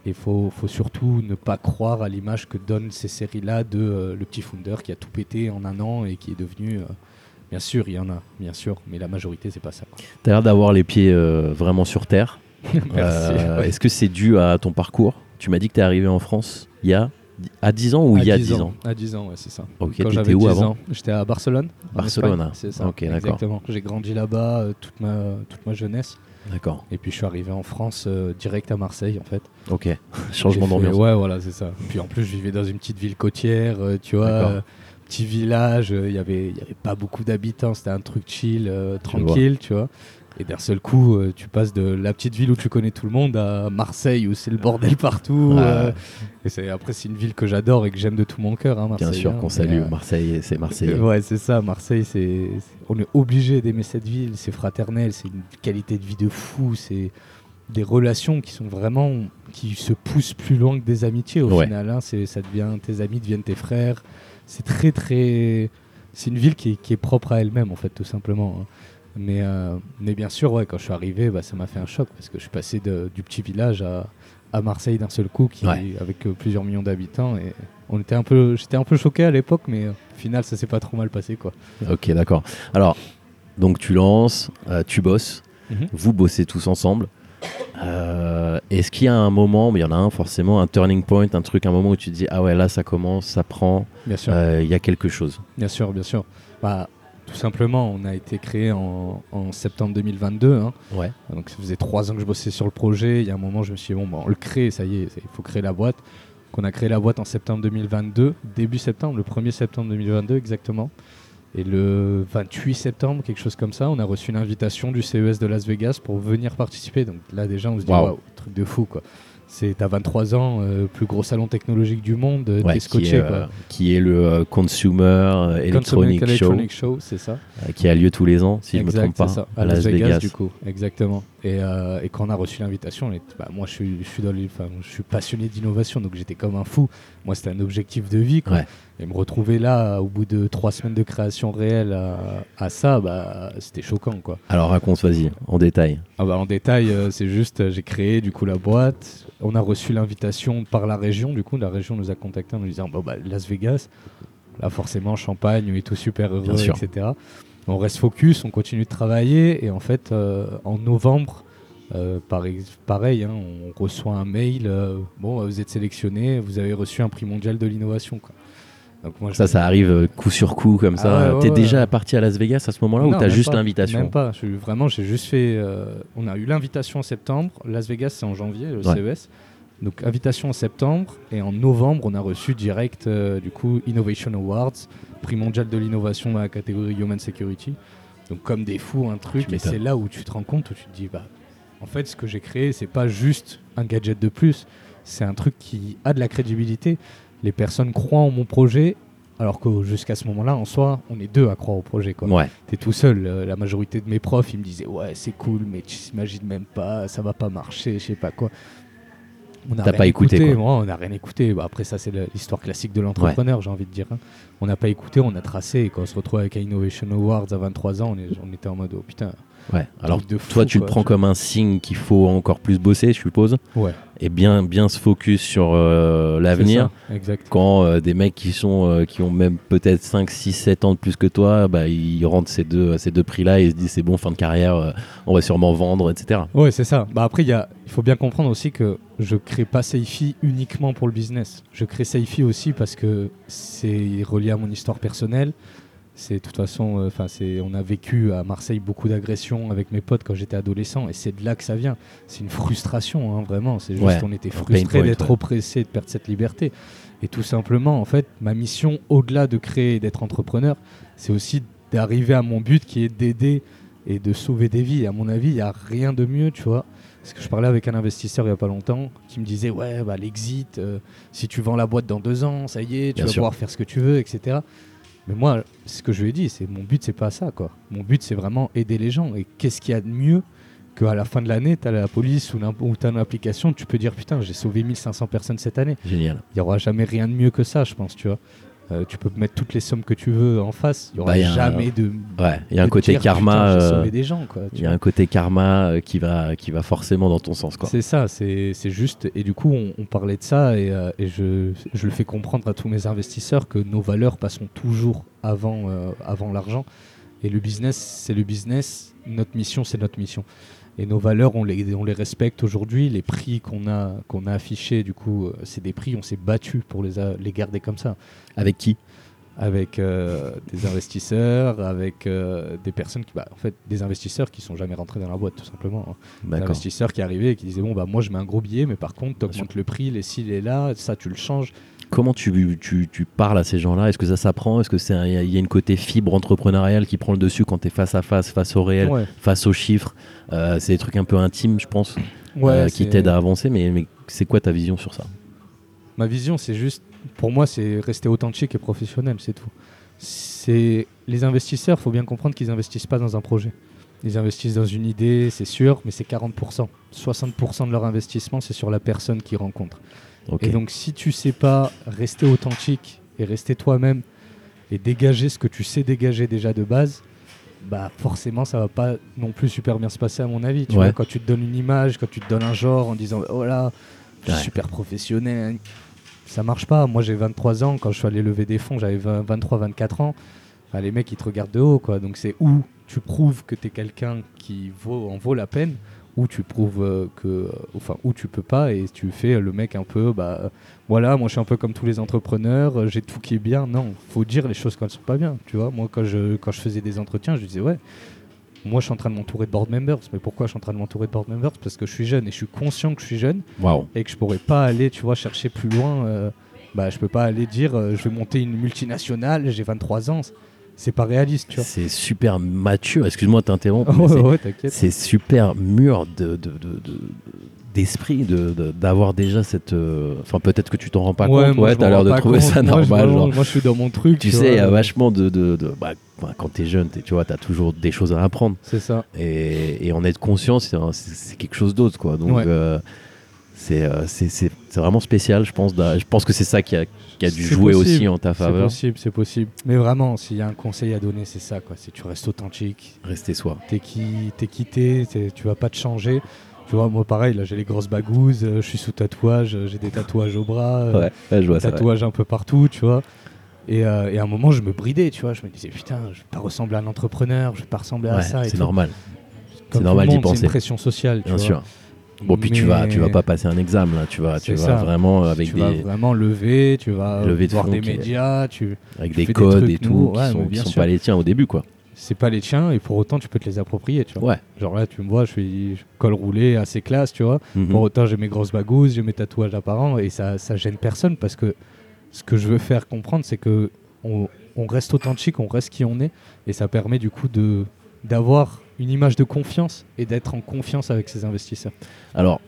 et faut, faut surtout ne pas croire à l'image que donnent ces séries-là de euh, le petit founder qui a tout pété en un an et qui est devenu. euh, bien sûr, il y en a, bien sûr, mais la majorité, c'est pas ça. quoi.
T'as l'air d'avoir les pieds vraiment sur terre.
Ouais.
Est-ce que c'est dû à ton parcours? Tu m'as dit que t'es arrivé en France il y a À 10 ans ou il y a
10
10 ans,
À 10 ans, ouais, c'est ça.
Ok,
Quand j'avais
où
10
avant
ans, J'étais à Barcelone.
Barcelone.
C'est ça.
Ok, d'accord.
Exactement. J'ai grandi là-bas euh, toute, ma, toute ma jeunesse.
D'accord.
Et puis je suis arrivé en France euh, direct à Marseille en fait.
Ok. Changement d'ambiance.
Ouais, voilà, c'est ça. Puis en plus, je vivais dans une petite ville côtière, euh, tu vois, petit village. Il y avait, y avait pas beaucoup d'habitants. C'était un truc chill,
vois.
tranquille, tu vois. Et d'un seul coup, euh, tu passes de la petite ville où tu connais tout le monde à Marseille où c'est le bordel partout.
Ouais.
euh, et c'est après, c'est une ville que j'adore et que j'aime de tout mon cœur. Hein,
Bien sûr
hein.
qu'on salue
euh,
Marseille, c'est Marseille.
Ouais, c'est ça. Marseille, c'est, c'est- on est obligé d'aimer cette ville. C'est fraternel, c'est une qualité de vie de fou. C'est des relations qui sont vraiment qui se poussent plus loin que des amitiés au
Ouais.
final. hein. C'est, ça devient tes amis deviennent tes frères. C'est très très. C'est une ville qui est, qui est propre à elle-même en fait, tout simplement. hein. Mais, euh, mais bien sûr, ouais, quand je suis arrivé, bah, ça m'a fait un choc parce que je suis passé de- du petit village à, à Marseille d'un seul coup, qui,
Ouais.
avec euh, plusieurs millions d'habitants. Et on était un peu, j'étais un peu choqué à l'époque, mais euh, au final, ça s'est pas trop mal passé, quoi.
Ok, d'accord. Alors, donc tu lances, tu bosses,
Mhm.
vous bossez tous ensemble. Est-ce qu'il y a un moment, mais il y en a un forcément, un turning point, un truc, un moment où tu te dis ah ouais là ça commence, ça prend, il y a quelque chose?
bien sûr, bien sûr. Bah, tout simplement, on a été créé en, en septembre 2022. hein.
Ouais.
Donc ça faisait trois ans que je bossais sur le projet. Il y a un moment, je me suis dit, bon, bah, on le crée, ça y est, il faut créer la boîte. Donc on a créé la boîte en septembre 2022, début septembre, le 1er septembre 2022 exactement. Et le 28 septembre, quelque chose comme ça, on a reçu une invitation du CES de Las Vegas pour venir participer. Donc là déjà, on se dit,
Waouh.
waouh, truc de fou quoi. C'est t'as 23 ans, euh, plus gros salon technologique du monde, euh,
Ouais, qui, est,
quoi.
euh, qui est le euh, Consumer Electronic Show,
Electronic Show, c'est ça.
qui a lieu tous les ans, si je me
Exact,
trompe pas,
ça. À, Las Vegas, du coup, exactement. Et, et quand on a reçu l'invitation, bah, moi je suis, je suis dans les, enfin, je suis passionné d'innovation, donc j'étais comme un fou. Moi c'était un objectif de vie, quoi.
Ouais.
Et me retrouver là, au bout de trois semaines de création réelle à, à ça, bah, c'était choquant, quoi.
Alors raconte, vas-y, en détail.
Ah bah, en détail, euh, c'est juste, j'ai créé du coup la boîte. On a reçu l'invitation par la région. Du coup, la région nous a contactés en nous disant bon, bah, Las Vegas, là forcément Champagne, on est tous super heureux, etc. On reste focus, on continue de travailler et en fait, euh, en novembre, euh, pareil, pareil hein, on reçoit un mail. euh, bon, vous êtes sélectionné, vous avez reçu un prix mondial de l'innovation. quoi. Donc moi,
Ça, ça arrive euh, coup sur coup comme
Ah
ça.
ouais, ouais,
T'es
ouais.
déjà parti à Las Vegas à ce moment-là ou t'as juste l'invitation
Même pas. Je, vraiment, j'ai juste fait. euh, on a eu l'invitation en septembre. Las Vegas, c'est en janvier, le
Ouais.
CES. Donc, invitation en septembre. Et en novembre, on a reçu direct, euh, du coup, Innovation Awards, prix mondial de l'innovation dans la catégorie Human Security. Donc, comme des fous, un truc.
Tu
Et c'est là où tu te rends compte, où tu te dis, bah, en fait, ce que j'ai créé, c'est pas juste un gadget de plus. C'est un truc qui a de la crédibilité. Les personnes croient en mon projet. Alors que jusqu'à ce moment-là, en soi, on est deux à croire au projet. Quoi
Ouais.
t'es tout seul. Euh, La majorité de mes profs, ils me disaient ouais c'est cool, mais tu t'imagines même pas, ça va pas marcher, je sais pas quoi. On n'a
pas écouté, quoi.
Ouais, on n'a rien écouté. Bah, après ça c'est l'histoire classique de l'entrepreneur, j'ai envie de dire. hein. On n'a pas écouté, on a tracé. Et quand on se retrouve avec un Innovation Awards à 23 ans, on, est- on était en mode oh putain.
Ouais. Alors
truc de fou,
toi, tu le prends comme un signe qu'il faut encore plus bosser, je suppose,
Ouais.
et bien, bien se focus sur euh, l'avenir. Quand euh, des mecs qui sont euh, qui ont même peut-être 5, 6, 7 ans de plus que toi, bah, ils rentrent ces deux, ces deux prix-là et ils se disent c'est bon, fin de carrière, euh, on va sûrement vendre, etc.
Ouais, c'est ça. Bah après, il il faut bien comprendre aussi que je crée pas Seifi uniquement pour le business. Je crée Seifi aussi parce que c'est relié à mon histoire personnelle. C'est de toute façon, euh, enfin, c'est, on a vécu à Marseille beaucoup d'agressions avec mes potes quand j'étais adolescent, et c'est de là que ça vient. C'est une frustration, hein, vraiment. C'est juste,
Ouais,
on était
point,
d'être
ouais.
oppressés, de perdre cette liberté. Et tout simplement, en fait, ma mission, au-delà de créer et d'être entrepreneur, c'est aussi d'arriver à mon but qui est d'aider et de sauver des vies. Et à mon avis, il n'y a rien de mieux, tu vois. Parce que je parlais avec un investisseur il n'y a pas longtemps qui me disait Ouais, bah, l'exit, euh, si tu vends la boîte dans deux ans, ça y est, tu
Bien
vas
sûr.
pouvoir faire ce que tu veux, etc. Mais moi, ce que je lui ai dit, c'est mon but, c'est pas ça, quoi. Mon but, c'est vraiment aider les gens. Et qu'est-ce qu'il y a de mieux qu'à la fin de l'année, tu as la police ou, ou tu as une application, tu peux dire Putain, j'ai sauvé 1500 personnes cette année.
Génial.
Il n'y aura jamais rien de mieux que ça, je pense, tu vois. Euh, tu peux mettre toutes les sommes que tu veux en face, il n'y aura
Bah, un-
jamais de.
Ouais, il y a un côté
dire,
karma. Euh,
des gens,
Il y a un côté karma euh, qui va qui va forcément dans ton sens quoi.
C'est ça, c'est juste. Et du coup, on, on parlait de ça et, euh, et je, je le fais comprendre à tous mes investisseurs que nos valeurs passeront toujours avant, avant l'argent. Et le business, c'est le business. Notre mission, c'est notre mission. Et nos valeurs, on les, on les respecte aujourd'hui. Les prix qu'on a, qu'on a affichés, du coup, euh, c'est des prix, on s'est battu pour les, a- les garder comme ça.
Avec qui?
Avec euh, des investisseurs, avec euh, des personnes qui, bah, en fait, des investisseurs qui sont jamais rentrés dans la boîte, tout simplement. hein. Des investisseurs qui arrivaient et qui disaient Bon, bah, moi, je mets un gros billet, mais par contre, tu
sûr.
augmentes le prix, les ci, les là, ça, tu le changes.
Comment tu, tu, tu parles à ces gens-là? Est-ce que ça s'apprend? Est-ce que c'est il y a- il une côté fibre entrepreneuriale qui prend le dessus quand tu es face à face, face au réel,
Ouais.
face aux chiffres? Euh, C'est des trucs un peu intimes, je pense,
Ouais,
euh, qui t'aident à avancer. Mais, mais c'est quoi ta vision sur ça?
Ma vision, c'est juste, pour moi, c'est rester authentique et professionnel, c'est tout. C'est les investisseurs, faut bien comprendre qu'ils investissent pas dans un projet. Ils investissent dans une idée, c'est sûr, mais c'est 40%. 60% de leur investissement, c'est sur la personne qu'ils rencontrent. Et donc, si tu sais pas rester authentique et rester toi-même et dégager ce que tu sais dégager déjà de base, bah forcément, ça va pas non plus super bien se passer à mon avis. Tu
Ouais.
vois, quand tu te donnes une image, quand tu te donnes un genre en disant oh là, je suis
Ouais.
super professionnel, ça marche pas. Moi, j'ai 23 ans. Quand je suis allé lever des fonds, j'avais 20 23, 24 ans. Enfin, les mecs, ils te regardent de haut, quoi. Donc, c'est où tu prouves que tu es quelqu'un qui vaut, en vaut la peine, ou tu prouves euh, que, euh, enfin, où tu peux pas et tu fais le mec un peu, bah, euh, voilà, moi je suis un peu comme tous les entrepreneurs, euh, j'ai tout qui est bien. Non, faut dire les choses quand elles sont pas bien. Tu vois, moi quand je, quand je faisais des entretiens, je disais ouais. Moi, je suis en train de m'entourer de board members. Mais pourquoi je suis en train de m'entourer de board members? Parce que je suis jeune et je suis conscient que je suis jeune
Waouh.
et que je pourrais pas aller, tu vois, chercher plus loin. euh, bah, je peux pas aller dire, euh, je vais monter une multinationale, j'ai 23 ans. C'est pas réaliste, tu vois.
C'est super mature. Excuse-moi de t'interrompre. mais
ouais,
c'est-
ouais, t'inquiète.
c'est super mûr de, de- de- de- d'esprit de, de- d'avoir déjà cette. euh, Enfin, peut-être que tu t'en rends pas
Ouais,
compte. Ouais, t'as l'air de trouver
compte.
ça
Moi, je-
normal. genre.
moi, je suis dans mon truc.
Tu
tu
sais, il y a vachement de. de, bah, bah, quand t'es jeune, tu vois, t'as toujours des choses à apprendre.
C'est ça.
Et, et en être conscient, c'est, quelque chose d'autre, quoi. Donc,
Ouais.
euh, c'est, euh, c'est, c'est- c'est vraiment spécial, je pense. Je pense que c'est ça qui a, qui a dû
C'est
jouer
possible.
aussi en ta
C'est
faveur.
possible, c'est possible. Mais vraiment, s'il y a un conseil à donner, c'est ça, quoi. C'est tu restes authentique.
Rester soi.
T'es qui, t'es quitté, t'es- tu vas pas te changer. Tu vois, moi pareil, là j'ai les grosses bagouzes, euh, je suis sous tatouage, euh, j'ai des tatouages au bras,
Ouais, ouais, je vois
des
ça. ouais.
tatouages un peu partout, tu vois. Et, euh, et à un moment, je me bridais, tu vois. Je me disais, putain, je vais pas ressembler à un entrepreneur, je vais pas ressembler à ça.
c'est normal,
tout
normal d'y
monde, C'est
penser.
une pression sociale, tu
bien
vois.
sûr. Bon, puis tu vas, tu vas pas passer un examen, là. Tu vas, tu vas
ça.
vraiment avec
tu
des,
vas vraiment lever, tu vas
Lever de
voir des médias, tu...
avec
tu
des codes et tout
nouveaux,
qui
ouais,
sont, qui pas les tiens au début, quoi.
c'est pas les tiens et pour autant tu peux te les approprier, tu vois.
Ouais.
Genre là, tu me vois, je suis col roulé, assez classe, tu vois.
Mhm.
Pour autant, j'ai mes grosses bagouzes, j'ai mes tatouages apparents et ça, ça gêne personne parce que ce que je veux faire comprendre, c'est que on, on reste authentique, on reste qui on est et ça permet du coup de d'avoir une image de confiance et d'être en confiance avec ses investisseurs.
Alors,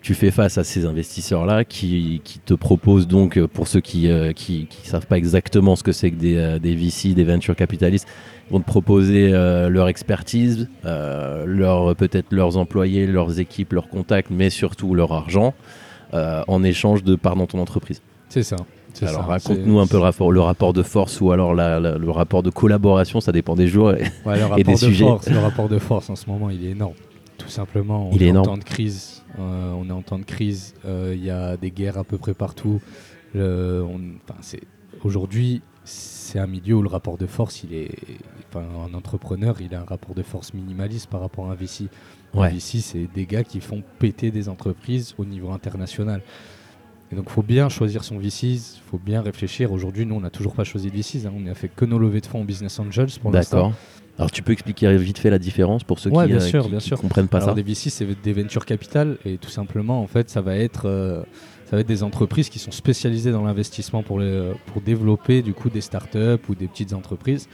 tu fais face à ces investisseurs-là qui, qui te proposent donc, euh, pour ceux qui ne qui, qui savent pas exactement ce que c'est que des, euh, des VC, des venture capitalistes, vont te proposer euh, leur expertise, euh, leur, peut-être leurs employés, leurs équipes, leurs contacts, mais surtout leur argent, euh, en échange de part dans ton entreprise.
C'est ça.
Alors raconte-nous un peu le rapport, le rapport de force ou alors la- la- le rapport de collaboration, ça dépend des jours. et-
Ouais, le rapport
des
de
sujets.
force, le rapport de force en ce moment, il est énorme. Tout simplement, on
Il est
en temps de crise. euh, on est en temps de crise. euh, Il y a des guerres à peu près partout. Aujourd'hui, c'est un milieu où le rapport de force, il est. Enfin, un entrepreneur, il a un rapport de force minimaliste par rapport à un VC. Un. VC, c'est des gars qui font péter des entreprises au niveau international. Et donc, il faut bien choisir son VC, il faut bien réfléchir. Aujourd'hui, nous, on n'a toujours pas choisi de VC. hein. On n'a fait que nos levées de fonds en Business Angels pour l'instant.
D'accord. Alors tu peux expliquer vite fait la différence pour ceux
Ouais,
qui
bien
euh,
sûr,
qui-
bien
qui
sûr.
comprennent pas
Alors
ça
des VC, c'est des venture capital et tout simplement, en fait, ça va être, euh, ça va être des entreprises qui sont spécialisées dans l'investissement pour, les- pour développer du coup des startups ou des petites entreprises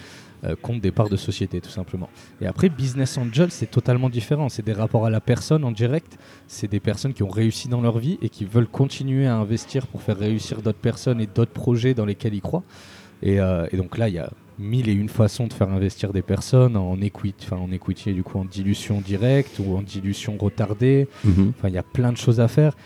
euh, contre des parts de société, tout simplement. Et après, business angel, c'est totalement différent. C'est des rapports à la personne en direct. C'est des personnes qui ont réussi dans leur vie et qui veulent continuer à investir pour faire réussir d'autres personnes et d'autres projets dans lesquels ils croient. Et, euh, et donc là, il y a mille et une façons de faire investir des personnes en equity, enfin en equity, du coup en dilution directe ou en dilution retardée.
Mhm.
Enfin, il y a plein de choses à faire.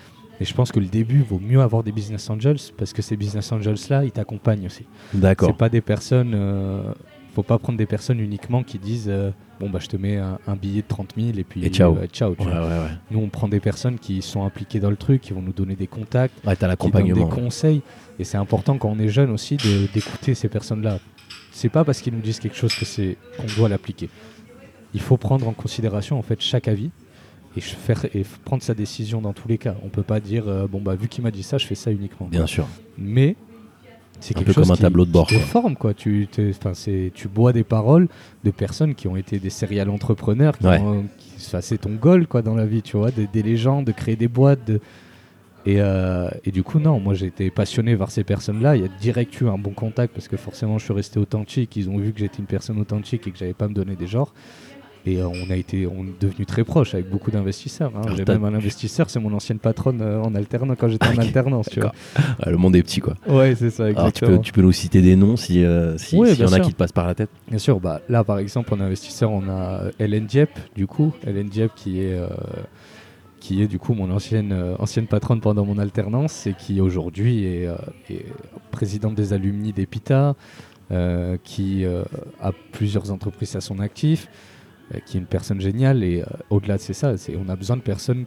Et je pense que le début vaut mieux avoir des business angels parce que ces business angels là, ils t'accompagnent aussi.
D'accord.
C'est pas des personnes. euh, faut pas prendre des personnes uniquement qui disent euh, bon bah je te mets un, un billet de 30 000 et puis
Et ciao.
euh, ciao. tu
Ouais,
vois.
ouais, ouais.
Nous on prend des personnes qui sont impliquées dans le truc, qui vont nous donner des contacts, donnent des
l'accompagnement.
conseils. Et c'est important quand on est jeune aussi d'écouter ces personnes-là. c'est pas parce qu'ils nous disent quelque chose que c'est qu'on doit l'appliquer. Il faut prendre en considération en fait chaque avis et faire et prendre sa décision dans tous les cas. On peut pas dire euh, bon bah vu qu'il m'a dit ça, je fais ça uniquement.
Bien sûr.
Mais c'est
Un
quelque
peu
chose
comme un
qui-
tableau de bord,
qui te forme quoi. Tu tu bois des paroles de personnes qui ont été des serial entrepreneurs qui
Ouais.
qui- c'est ton goal quoi dans la vie, tu vois, des, des légendes, de créer des boîtes de et, euh, et du coup, non, moi j'ai été passionné par ces personnes-là. Il y a direct eu un bon contact parce que forcément je suis resté authentique. Ils ont vu que j'étais une personne authentique et que j'avais pas me donner des genres. Et euh, on a été on est devenu très proches avec beaucoup d'investisseurs. hein. J'ai même un investisseur, c'est mon ancienne patronne euh, en alternance quand j'étais en
Ok,
alternance. Tu vois.
Ah, le monde est petit, quoi.
Ouais, c'est ça,
Alors, tu
exactement.
peux, tu peux nous citer des noms si, euh, si,
Ouais,
s'il y en a qui te passent par la tête
Bien sûr, bah, là par exemple en investisseur on a Hélène Dieppe du coup, Hélène Dieppe qui est, euh, qui est du coup mon ancienne, euh, ancienne patronne pendant mon alternance et qui aujourd'hui est, euh, est présidente des alumni d'EPITA, euh, qui euh, a plusieurs entreprises à son actif, euh, qui est une personne géniale et euh, au-delà de c'est ça, on a besoin de personnes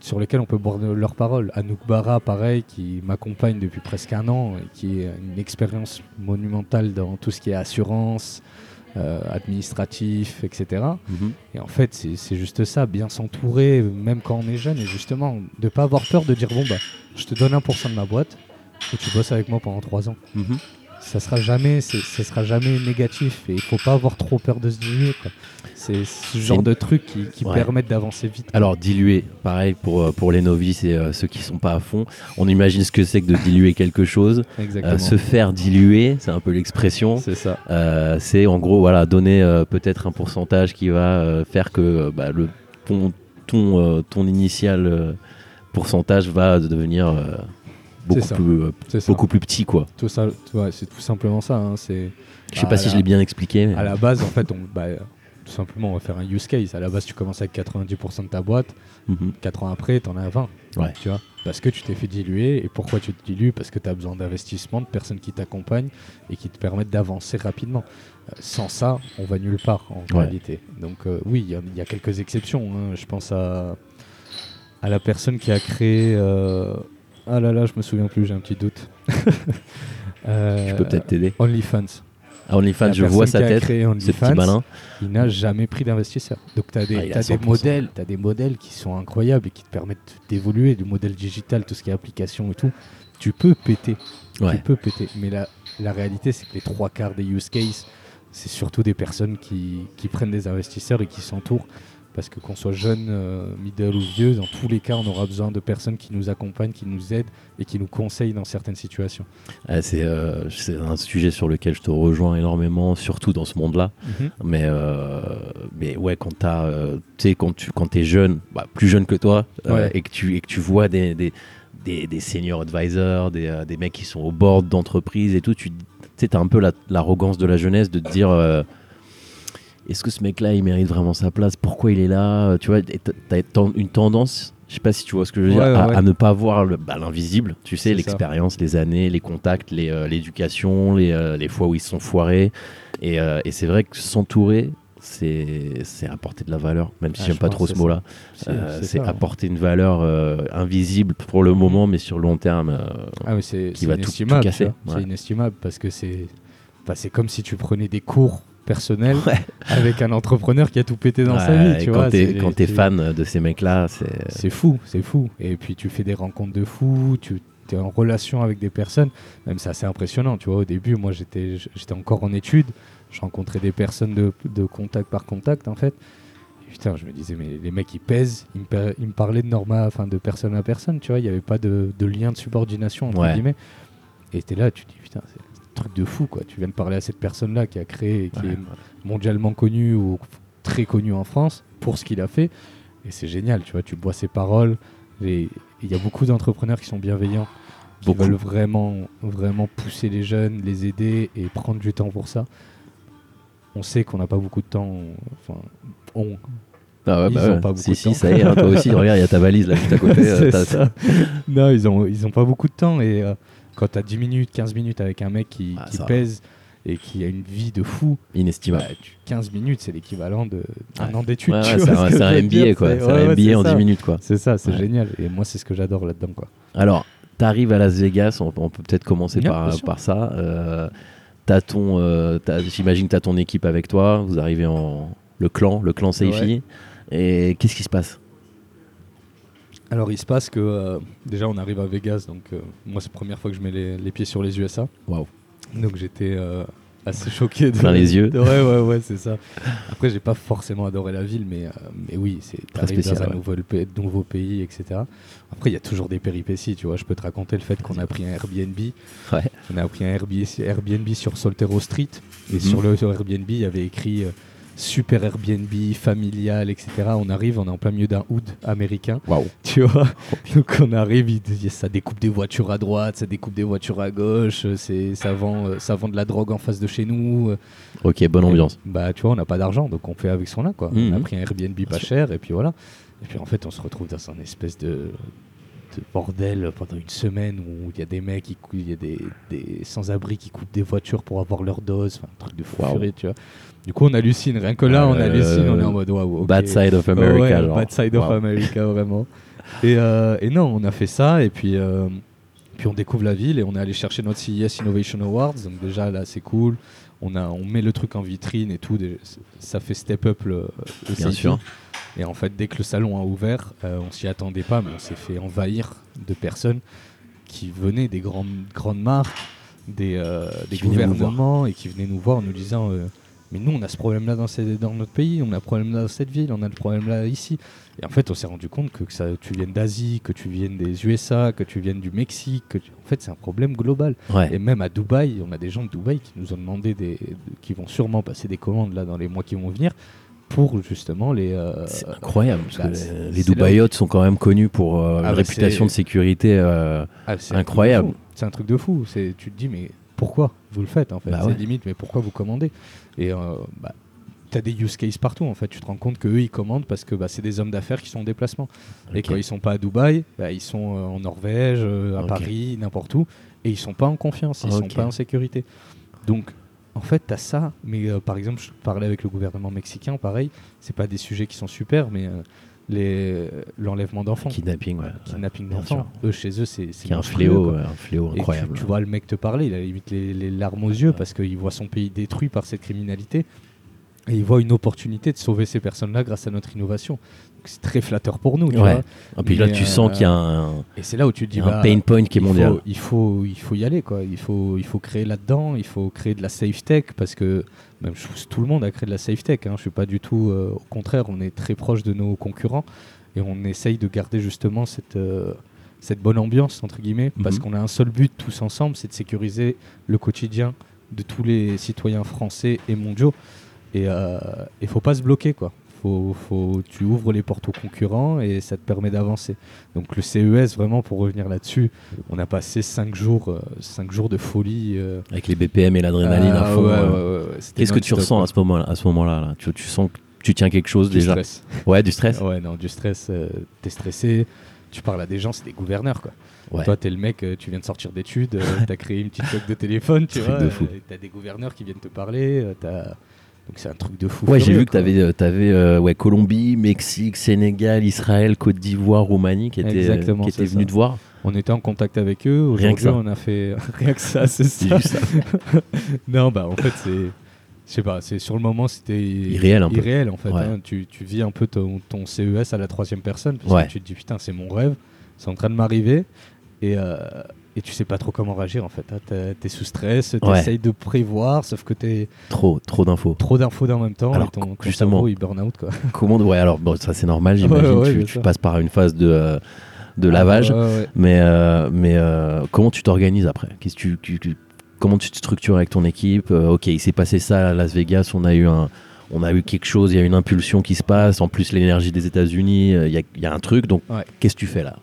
sur lesquelles on peut boire leurs paroles. Anouk Barra, pareil, qui m'accompagne depuis presque un an et qui est une expérience monumentale dans tout ce qui est assurance, euh, administratif, etc.
Mhm.
Et en fait, c'est juste ça, bien s'entourer, même quand on est jeune, et justement, de pas avoir peur de dire bon, bah, je te donne 1% de ma boîte et tu bosses avec moi pendant 3 ans.
Mhm.
Ça sera jamais, ça sera jamais négatif et il faut pas avoir trop peur de se diluer. C'est ce genre de trucs qui, qui
Ouais.
permettent d'avancer vite.
Alors, diluer, pareil pour, euh, pour les novices et euh, ceux qui sont pas à fond. On imagine ce que c'est que de diluer quelque chose. Euh, se faire diluer, c'est un peu l'expression.
C'est ça.
Euh, c'est en gros voilà donner peut-être un pourcentage qui va faire que bah, le ton ton, ton initial pourcentage va devenir beaucoup plus euh, beaucoup plus petit quoi.
Tout ça, ouais, c'est tout simplement ça. hein, C'est
Je sais pas si je l'ai bien expliqué. mais-
À la base, en fait, on, bah, tout simplement, on va faire un use case. À la base, tu commences avec 90% de ta boîte.
Mhm.
4 ans après, tu en as 20.
Ouais.
Tu vois Parce que tu t'es fait diluer. Et pourquoi tu te dilues? Parce que tu as besoin d'investissement, de personnes qui t'accompagnent et qui te permettent d'avancer rapidement. Euh, sans ça, on va nulle part en
Ouais.
réalité. Donc, euh, oui, il y a- il y, a quelques exceptions. hein. Je pense à, à la personne qui a créé. euh, Ah là là, je me souviens plus, j'ai un petit doute. Euh,
Je peux peut-être t'aider.
OnlyFans.
À OnlyFans, je vois sa tête, ce petit malin.
il n'a jamais pris d'investisseur. Donc tu as des,
Ah, il a
t'as des
100%.
modèles, des modèles qui sont incroyables et qui te permettent d'évoluer, du modèle digital, tout ce qui est application et tout. Tu peux péter,
Ouais.
tu peux péter. Mais la, la réalité, c'est que les trois quarts des use cases, c'est surtout des personnes qui, qui prennent des investisseurs et qui s'entourent. Parce que qu'on soit jeune, euh, middle ou vieux, dans tous les cas, on aura besoin de personnes qui nous accompagnent, qui nous aident et qui nous conseillent dans certaines situations.
Ah, c'est euh, c'est un sujet sur lequel je te rejoins énormément, surtout dans ce monde-là. Mais, euh, mais ouais, quand quand tu quand es jeune, bah, plus jeune que toi,
Ouais.
et, que tu, et que tu vois des, des, des, des senior advisors, des, des mecs qui sont au board d'entreprise et tout, tu t'as un peu la- l'arrogance de la jeunesse de te dire est-ce que ce mec-là, il mérite vraiment sa place? Pourquoi il est là? Euh, Tu vois, t'as une tendance, je sais pas si tu vois ce que je veux dire,
Ouais, ouais,
à,
ouais.
à ne pas voir bah, l'invisible. Tu sais, l'expérience, les années, les contacts, les, euh, l'éducation, les, euh, les fois où ils se sont foirés. Et, euh, et c'est vrai que s'entourer, c'est apporter de la valeur, même si
Ah,
j'aime pas trop ce mot-là.
C'est
Euh,
hein.
apporter une valeur euh, invisible pour le moment, mais sur le long terme. euh,
Ah,
qui va tout- casser, ouais.
C'est inestimable parce que c'est bah, c'est comme si tu prenais des cours personnels
Ouais.
avec un entrepreneur qui a tout pété dans sa vie. Tu
quand t'es
c'est-
fan de ces mecs-là, c'est
C'est fou, c'est fou. Et puis tu fais des rencontres de fous, tu es en relation avec des personnes. Même c'est assez impressionnant. Tu vois, au début, moi j'étais encore en études. Je rencontrais des personnes de, de contact par contact en fait. Et putain, je me disais, mais les mecs ils pèsent, ils me, par- ils me parlaient de norma, enfin de personne à personne, tu vois, il n'y avait pas de, de lien de subordination entre
Ouais.
guillemets. Et t'es là, tu te dis, putain, c'est truc de fou quoi. Tu viens de parler à cette personne-là qui a créé, qui
Ouais,
est mondialement connu ou très connu en France pour ce qu'il a fait. Et c'est génial, tu vois, tu bois ses paroles. Et il y a beaucoup d'entrepreneurs qui sont bienveillants, qui
Beaucoup.
veulent vraiment, vraiment pousser les jeunes, les aider et prendre du temps pour ça. On sait qu'on n'a pas beaucoup de temps. Enfin, on.
Ah ouais,
Ils
bah
ont
ouais.
pas beaucoup
si,
de
si,
temps.
ça y est, hein, toi aussi, regarde, il y a ta valise là juste à côté. euh,
non, ils ont, ils ont pas beaucoup de temps. Et euh, quand tu as 10 minutes, 15 minutes avec un mec qui,
Ah,
qui
ça va.
pèse et qui a une vie de fou,
Inestimable.
bah, tu- 15 minutes, c'est l'équivalent d'un
Ouais.
an d'études.
Ouais, ouais, c'est
ce
un, MBA quoi.
c'est-
un MBA en
ça.
10 minutes quoi.
C'est ça, c'est génial. Et moi, c'est ce que j'adore là-dedans. quoi.
Alors, tu arrives à Las Vegas, on, on peut peut-être commencer par, par ça. Euh, t'as ton, euh, t'as- j'imagine que tu as ton équipe avec toi, vous arrivez en le clan, le clan Seifi. Et qu'est-ce qui se passe?
Alors il se passe que euh, déjà on arrive à Vegas, donc euh, moi c'est la première fois que je mets les, les pieds sur les USA.
Waouh.
Donc j'étais euh, assez choqué. De,
Plein les yeux.
de- ouais ouais ouais c'est ça. Après j'ai pas forcément adoré la ville, mais, euh, mais oui c'est t'arrives
spécial,
dans un
ouais.
nouveau, pa- nouveau pays, etc. Après il y a toujours des péripéties, tu vois. Je peux te raconter le fait qu'on a pris un Airbnb.
Ouais.
On a pris un Airbnb, Airbnb sur Soltero Street et
Mhm.
sur le sur Airbnb il y avait écrit euh, super Airbnb familial, etc. On arrive, on est en plein milieu d'un hood américain.
Waouh.
Tu vois? Donc on arrive, il ça découpe des voitures à droite, ça découpe des voitures à gauche, euh, c'est ça vend, euh, ça vend de la drogue en face de chez nous. euh.
Ok, bonne ambiance.
Bah tu vois, on n'a pas d'argent, donc on fait avec ce qu'on a quoi. On a
Mhm.
pris un Airbnb pas
sûr.
cher et puis voilà. Et puis en fait, on se retrouve dans un espèce de, de bordel pendant une semaine où il y a des mecs, il y a des, des sans-abri qui coupent des voitures pour avoir leur dose, un truc de fou tu vois. Du coup, on hallucine. Rien que là, on
Euh,
hallucine. On est en mode waouh.
Bad side of America.
ouais,
genre.
Bad side of. America, vraiment. Et, euh, et non, on a fait ça et puis, euh, puis on découvre la ville et on est allé chercher notre CES Innovation Awards. Donc déjà là, c'est cool. On, a, on met le truc en vitrine et tout. des- ça fait step up le, le
Bien
CIP.
sûr.
Et en fait, dès que le salon a ouvert, euh, on s'y attendait pas, mais on s'est fait envahir de personnes qui venaient des grandes, grandes marques, des, euh, gouvernements et qui venaient nous voir en nous disant euh, Mais nous, on a ce problème-là dans, notre pays, on a ce problème-là dans cette ville, on a le problème-là ici. Et en fait, on s'est rendu compte que, que ça, tu viennes d'Asie, que tu viennes des USA, que tu viennes du Mexique, que tu- en fait, c'est un problème global.
Ouais.
Et même à Dubaï, on a des gens de Dubaï qui nous ont demandé des, qui vont sûrement passer des commandes là dans les mois qui vont venir pour justement les. euh,
C'est incroyable, parce
bah,
que
c'est-
les- Dubaïotes sont quand même connus pour euh,
Ah
une
bah,
réputation de sécurité. euh,
Ah,
Incroyable.
C'est un truc de fou. Tu te dis, mais pourquoi vous le faites en fait?
Bah
C'est
ouais.
limite, mais pourquoi vous commandez? Et euh, bah, tu as des use cases partout en fait. Tu te rends compte qu'eux ils commandent parce que bah, c'est des hommes d'affaires qui sont en déplacement. Et quand ils sont pas à Dubaï, bah, ils sont euh, en Norvège, euh, à. Paris, n'importe où. Et ils sont pas en confiance, ils
Ok.
sont pas en sécurité. Donc en fait, tu as ça. Mais euh, par exemple, je parlais avec le gouvernement mexicain, pareil. C'est pas des sujets qui sont super, mais euh, les, l'enlèvement d'enfants.
Kidnapping, ouais.
Kidnapping d'enfants. Eux, chez eux, c'est,
est un fléau,
quoi.
un fléau incroyable.
Tu, tu vois le mec te parler, il a limite les, les larmes aux yeux parce qu'il voit son pays détruit par cette criminalité. Et il voit une opportunité de sauver ces personnes-là grâce à notre innovation. C'est très flatteur pour nous. tu
Ouais.
vois.
Et puis là,
Mais,
tu sens
euh,
qu'il y a un,
Et c'est là où tu te
il y
dis
a un
bah,
pain point qui est mondial.
Faut, il, faut, il faut y aller. Quoi. Il, faut, il faut créer là-dedans, il faut créer de la safe tech parce que même je pousse tout le monde à créer de la safe tech. Hein. Je suis pas du tout. euh, au contraire, on est très proche de nos concurrents et on essaye de garder justement cette. euh, cette bonne ambiance entre guillemets parce
Mhm.
qu'on a un seul but tous ensemble c'est de sécuriser le quotidien de tous les citoyens français et mondiaux et il faut pas se bloquer quoi faut, faut, tu ouvres les portes aux concurrents et ça te permet d'avancer donc le CES vraiment pour revenir là-dessus on a passé 5 jours euh, cinq jours de folie euh,
Avec les BPM et l'adrénaline
ah, ouais,
euh.
ouais, ouais,
Qu'est-ce que tu ressens à ce moment-là, à ce moment-là là? Tu, tu sens que tu tiens quelque chose
du
déjà?
stress
Ouais, du stress?
ouais non du stress euh, t'es stressé tu parles à des gens c'est des gouverneurs quoi
Ouais.
Toi, t'es le mec, euh, tu viens de sortir d'études, euh, t'as créé une petite coque de téléphone, tu vois. euh, T'as des gouverneurs qui viennent te parler. euh, t'as- Donc c'est un truc de fou.
Ouais, j'ai vu que tu avais, ouais, Colombie, Mexique, Sénégal, Israël, Côte d'Ivoire, Roumanie qui étaient,
Exactement,
qui étaient venus te voir.
On était en contact avec eux.
Rien que
Aujourd'hui,
ça.
on a fait rien que ça, c'est ça. non, bah en fait, c'est. Je sais pas, c'est sur le moment, c'était
Irréel, un peu.
irréel, en fait.
Ouais.
hein. Tu, tu vis un peu ton, ton CES à la troisième personne, parce
Ouais.
que tu te dis putain, c'est mon rêve, c'est en train de m'arriver, et, euh, et tu sais pas trop comment réagir en fait. hein. T'es- sous stress,
Ouais.
t'essayes de prévoir, sauf que t'es
Trop, trop d'infos.
trop d'infos en même temps,
Alors,
et ton,
justement.
il burn out quoi.
Comment Ouais, alors bon, ça c'est normal, j'imagine.
Ouais, ouais,
tu, tu passes par une phase de, euh, de lavage.
Ah, ouais.
Mais, euh, mais euh, comment tu t'organises après? Qu'est-ce tu, tu- tu- Comment tu te structures avec ton équipe? Ok, il s'est passé ça à Las Vegas, on a eu un. On a eu quelque chose, il y a une impulsion qui se passe, en plus l'énergie des États-Unis, il y, a- il y a un truc, donc qu'est-ce que tu fais là?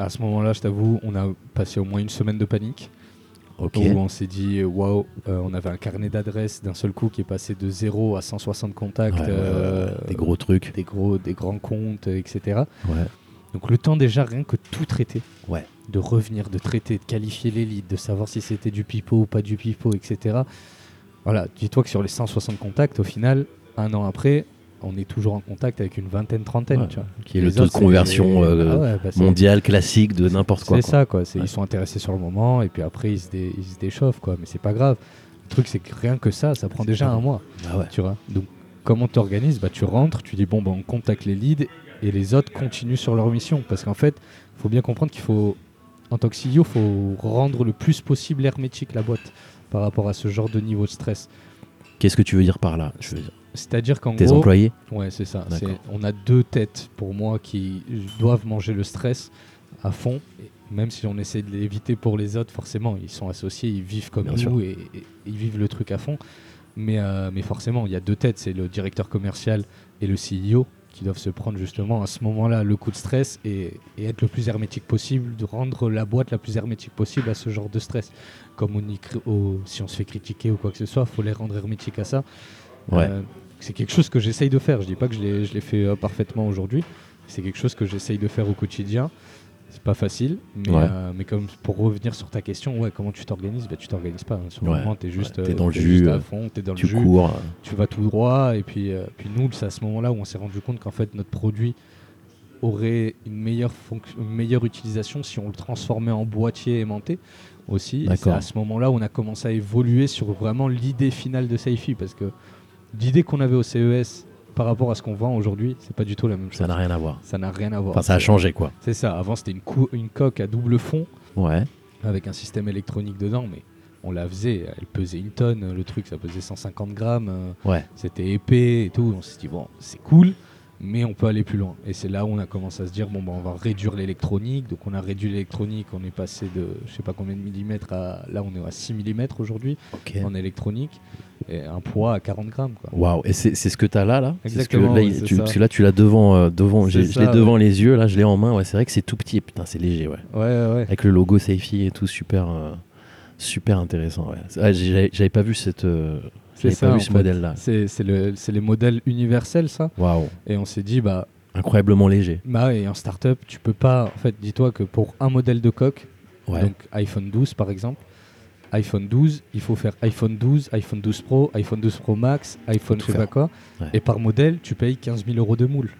À ce moment-là, je t'avoue, on a passé au moins une semaine de panique. Où on s'est dit waouh, euh, on avait un carnet d'adresses d'un seul coup qui est passé de 0 à 160 contacts,
Ouais,
euh.
Des gros trucs.
des gros, des grands comptes, euh, etc.
Ouais.
Donc le temps déjà rien que tout traiter,
Ouais.
de revenir, de traiter, de qualifier les leads, de savoir si c'était du pipeau ou pas du pipeau, etc. Voilà, dis-toi que sur les 160 contacts, au final, un an après, on est toujours en contact avec une vingtaine, trentaine.
Ouais,
tu vois.
Qui est
Les
le taux de
autres,
conversion euh,
Ah ouais, bah,
mondial, classique, de n'importe quoi.
C'est ça, quoi.
Ouais.
Ils sont intéressés sur le moment et puis après ils se, dé- ils se déchauffent, quoi. Mais c'est pas grave. truc, c'est que rien que ça, ça prend déjà un mois.
Ouais.
Tu vois. Donc, comment t'organises? Bah, Tu rentres, tu dis bon, bah, on contacte les leads et les autres continuent sur leur mission. Parce qu'en fait, il faut bien comprendre qu'il faut, en tant que CEO, il faut rendre le plus possible hermétique la boîte par rapport à ce genre de niveau de stress.
Qu'est-ce que tu veux dire par là Je veux dire,
C'est-à-dire qu'en
Tes
gros,
employés
Ouais, c'est ça. On a deux têtes pour moi qui doivent manger le stress à fond. Même si on essaie de l'éviter pour les autres, forcément, ils sont associés, ils vivent comme
Bien
nous et, et- ils vivent le truc à fond. Mais, euh, mais forcément, il y a deux têtes. C'est le directeur commercial et le CEO qui doivent se prendre justement à ce moment-là le coup de stress et, et être le plus hermétique possible, de rendre la boîte la plus hermétique possible à ce genre de stress. Comme on y cri- au- si on se fait critiquer ou quoi que ce soit, il faut les rendre hermétiques à ça.
Ouais.
Euh, c'est quelque chose que j'essaye de faire. Je dis pas que je l'ai, je l'ai fait euh, parfaitement aujourd'hui. C'est quelque chose que j'essaye de faire au quotidien. C'est pas facile, mais,
Ouais.
euh, mais comme pour revenir sur ta question, ouais, comment tu t'organises? Bah, Tu t'organises pas. hein. Sur le
Ouais.
moment, t'es juste,
Ouais, t'es
euh,
dans le jus,
juste à fond, t'es dans
Tu
le jus,
cours.
tu vas tout droit. Et puis, puis nous, c'est à ce moment-là où on s'est rendu compte qu'en fait, notre produit aurait une meilleure, une meilleure utilisation si on le transformait en boîtier aimanté aussi. Et C'est à ce moment-là où on a commencé à évoluer sur vraiment l'idée finale de Saifi parce que l'idée qu'on avait au CES par rapport à ce qu'on vend aujourd'hui, c'est pas du tout la même chose.
Ça n'a rien à voir.
Ça n'a rien à voir.
Enfin, ça a changé quoi.
C'est ça. Avant, c'était une, une coque à double fond
Ouais.
avec un système électronique dedans, mais on la faisait. Elle pesait une tonne. Le truc, ça pesait 150 grammes.
Ouais.
c'était épais et tout. On s'est dit, bon, c'est cool, mais on peut aller plus loin. Et c'est là où on a commencé à se dire, bon, bah, on va réduire l'électronique. Donc, on a réduit l'électronique. On est passé de, je sais pas combien de millimètres à. Là, on est à 6 millimètres aujourd'hui en électronique. Et un poids à 40 grammes, quoi.
Waouh. Et c'est ce que tu as là, là que-
Exactement,
là, tu-. Parce que là, tu l'as devant. euh, devant je l'ai
ouais.
devant les yeux. Là, je l'ai en main. Ouais, c'est vrai que c'est tout petit. Putain, c'est léger. Ouais.
Ouais, ouais.
Avec le logo Safety et tout, super, euh, super intéressant. Ouais. Ah, j'avais pas vu cette. euh,
C'est ça,
pas vu ce modèle-là.
C'est c'est le- c'est les modèles universels, ça.
Waouh.
Et on s'est dit, bah,
Incroyablement léger.
bah et en startup, tu peux pas. En fait, dis-toi que pour un modèle de coque,
Ouais.
donc iPhone 12 par exemple, iPhone 12, il faut faire iPhone 12, iPhone 12 Pro, iPhone 12 Pro Max, iPhone je sais pas quoi.
Ouais.
Et par modèle, tu payes 15 000 euros de moule.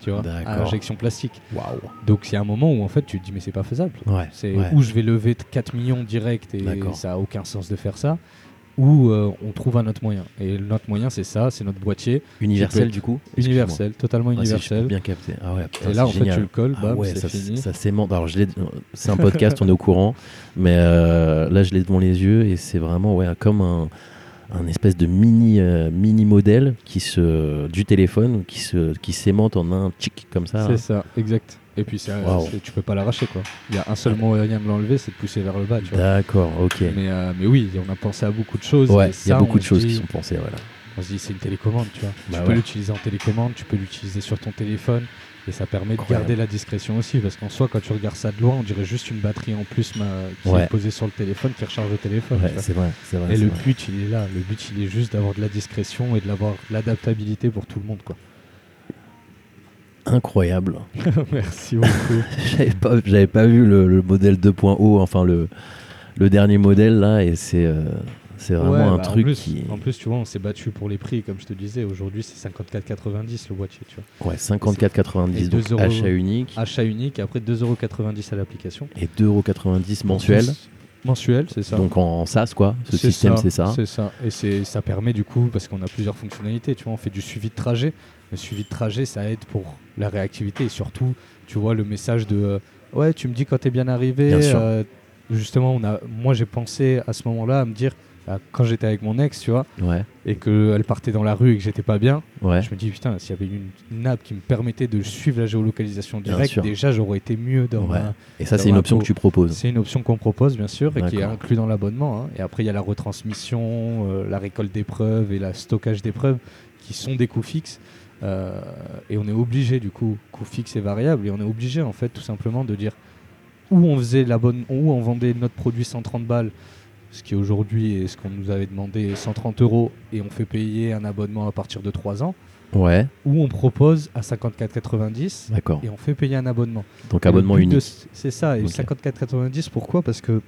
Tu vois, à injection plastique.
Waouh.
Donc a un moment où en fait tu te dis mais c'est pas faisable.
Ouais.
C'est
ouais.
où je vais lever 4 millions direct et ça a aucun sens de faire ça, ou euh, on trouve un autre moyen. Et notre moyen c'est ça, c'est notre boîtier
Universel du coup
universel, totalement.
Ah, si,
universel.
bien capté. Ah ouais, putain,
et là en fait tu le colles,
Ah ouais, ça,
fini.
ça. Alors, c'est un podcast, on est au courant, mais euh, là, je l'ai devant les yeux et c'est vraiment ouais, comme un, un espèce de mini, euh, mini modèle qui se, du téléphone qui se, qui s'aimante en un chic comme ça.
C'est ça, exact. Et puis c'est- tu peux pas l'arracher quoi. Il y a un seul moyen de l'enlever, c'est de pousser vers le bas. Tu vois.
D'accord, ok.
Mais, euh, mais oui, on a pensé à beaucoup de choses.
Ouais, il y a beaucoup de choses
se
qui sont pensées. Voilà.
On se dit c'est une télécommande, tu vois.
Bah
tu peux
ouais.
l'utiliser en télécommande, tu peux l'utiliser sur ton téléphone. Et ça permet de garder la discrétion aussi, parce qu'en soi, quand tu regardes ça de loin, on dirait juste une batterie en plus ma- qui
Ouais.
est posée sur le téléphone qui recharge le téléphone.
Ouais, c'est vrai, c'est vrai.
Et
c'est
le
vrai.
but, il est là. Le but, il est juste d'avoir de la discrétion et de l'avoir l'adaptabilité pour tout le monde. Quoi.
Incroyable.
Merci beaucoup.
J'avais pas, j'avais pas vu le, le modèle 2.0, enfin le, le dernier modèle là, et c'est, euh, c'est vraiment
Ouais,
un
bah,
truc
en plus,
qui.
En plus, tu vois, on s'est battu pour les prix, comme je te disais. Aujourd'hui, c'est 54,90 le boîtier, tu vois.
Ouais, 54,90
Et
donc
2 euros.
achat unique
Achat unique, après 2,90€ à l'application.
et 2,90€ mensuel.
Mensuel, c'est ça.
Donc en SaaS quoi, ce système c'est ça.
C'est ça. Et c'est, ça permet du coup, parce qu'on a plusieurs fonctionnalités, tu vois, on fait du suivi de trajet. Le suivi de trajet, ça aide pour la réactivité et surtout, tu vois, le message de euh, ouais, tu me dis quand t'es bien arrivé.
Bien sûr.
euh, justement, on a, moi j'ai pensé à ce moment-là à me dire, quand j'étais avec mon ex, tu vois,
Ouais,
et qu'elle partait dans la rue et que j'étais pas bien,
ouais.
je me dis putain, s'il y avait une, une app qui me permettait de suivre la géolocalisation directe, déjà j'aurais été mieux dans
Ouais.
ma-
Et ça c'est une option que tu proposes.
c'est une option qu'on propose, bien sûr, et qui est inclus dans l'abonnement. hein. Et après, il y a la retransmission, euh, la récolte des preuves et le stockage des preuves, qui sont des coûts fixes. Euh, et on est obligé, du coup, coûts fixes et variables, et on est obligé, en fait, tout simplement, de dire où on faisait où on vendait notre produit 130 balles, ce qui aujourd'hui est ce qu'on nous avait demandé 130 euros, et on fait payer un abonnement à partir de 3 ans,
Ouais,
ou on propose à 54,90
d'accord.
et on fait payer un abonnement.
Donc
Et
abonnement unique.
ce- C'est ça, et
Ok.
54,90 pourquoi? Parce que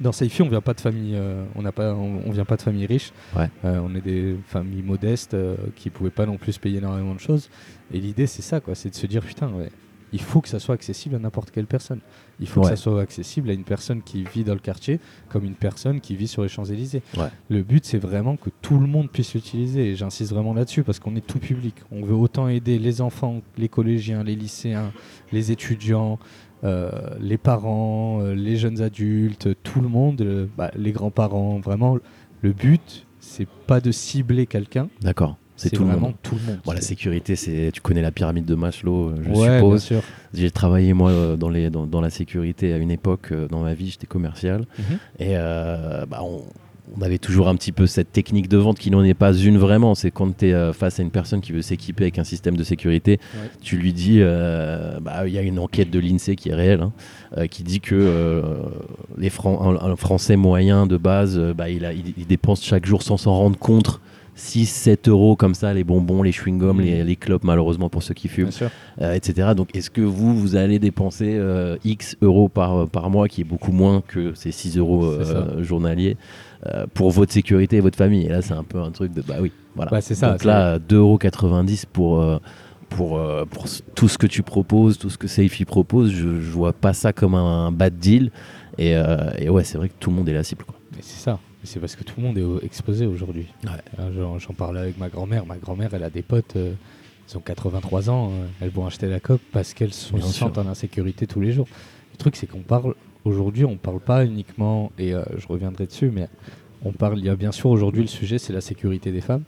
dans Saifi, on vient pas de famille, euh, on n'a pas, on, on vient pas de famille riche.
Ouais.
Euh, on est des familles modestes euh, qui pouvaient pas non plus payer énormément de choses. Et l'idée, c'est ça, quoi, c'est de se dire putain, ouais, il faut que ça soit accessible à n'importe quelle personne. Il faut
Ouais.
que ça soit accessible à une personne qui vit dans le quartier comme une personne qui vit sur les Champs-Élysées.
Ouais.
Le but, c'est vraiment que tout le monde puisse l'utiliser. Et j'insiste vraiment là-dessus parce qu'on est tout public. On veut autant aider les enfants, les collégiens, les lycéens, les étudiants, euh, les parents, euh, les jeunes adultes, tout le monde, euh, bah, les grands-parents. Vraiment, le but, c'est pas de cibler quelqu'un.
D'accord. C'est tout le monde.
tout le monde.
Bon, la sécurité, c'est tu connais la pyramide de Maslow, euh, je
ouais,
suppose. J'ai travaillé moi euh, dans, les, dans, dans la sécurité à une époque euh, dans ma vie, j'étais commercial.
Mhm.
Et euh, bah, on, on avait toujours un petit peu cette technique de vente qui n'en est pas une vraiment. C'est quand tu es face à une personne qui veut s'équiper avec un système de sécurité,
Ouais.
tu lui dis, euh, bah, il y a une enquête de l'INSEE qui est réelle, hein, qui dit que les Fran- un, un Français moyen de base, bah, il, a, il, il dépense chaque jour sans s'en rendre compte 6-7 euros comme ça, les bonbons, les chewing-gums,
Mhm.
les, les clopes malheureusement pour ceux qui fument euh, etc. Donc, est-ce que vous, vous allez dépenser euh, X euros par, par mois, qui est beaucoup moins que ces 6 euros euh, journaliers, euh, pour votre sécurité et votre famille? Et là, c'est un peu un truc de bah oui, voilà.
Bah, ça,
Donc là, 2,90 euros pour. euh, pour, euh, pour tout ce que tu proposes, tout ce que Safety propose, je, je vois pas ça comme un, bad deal. Et, euh, et ouais, c'est vrai que tout le monde est la cible. Quoi.
Mais c'est ça. C'est parce que tout le monde est exposé aujourd'hui.
Ouais.
Euh, J'en parlais avec ma grand-mère. Ma grand-mère, elle a des potes, euh, ils ont 83 ans, euh, elles vont acheter la coque parce qu'elles se sentent en insécurité tous les jours. Le truc, c'est qu'on parle, aujourd'hui, on parle pas uniquement, et euh, je reviendrai dessus, mais on parle, il y a bien sûr aujourd'hui le sujet, c'est la sécurité des femmes.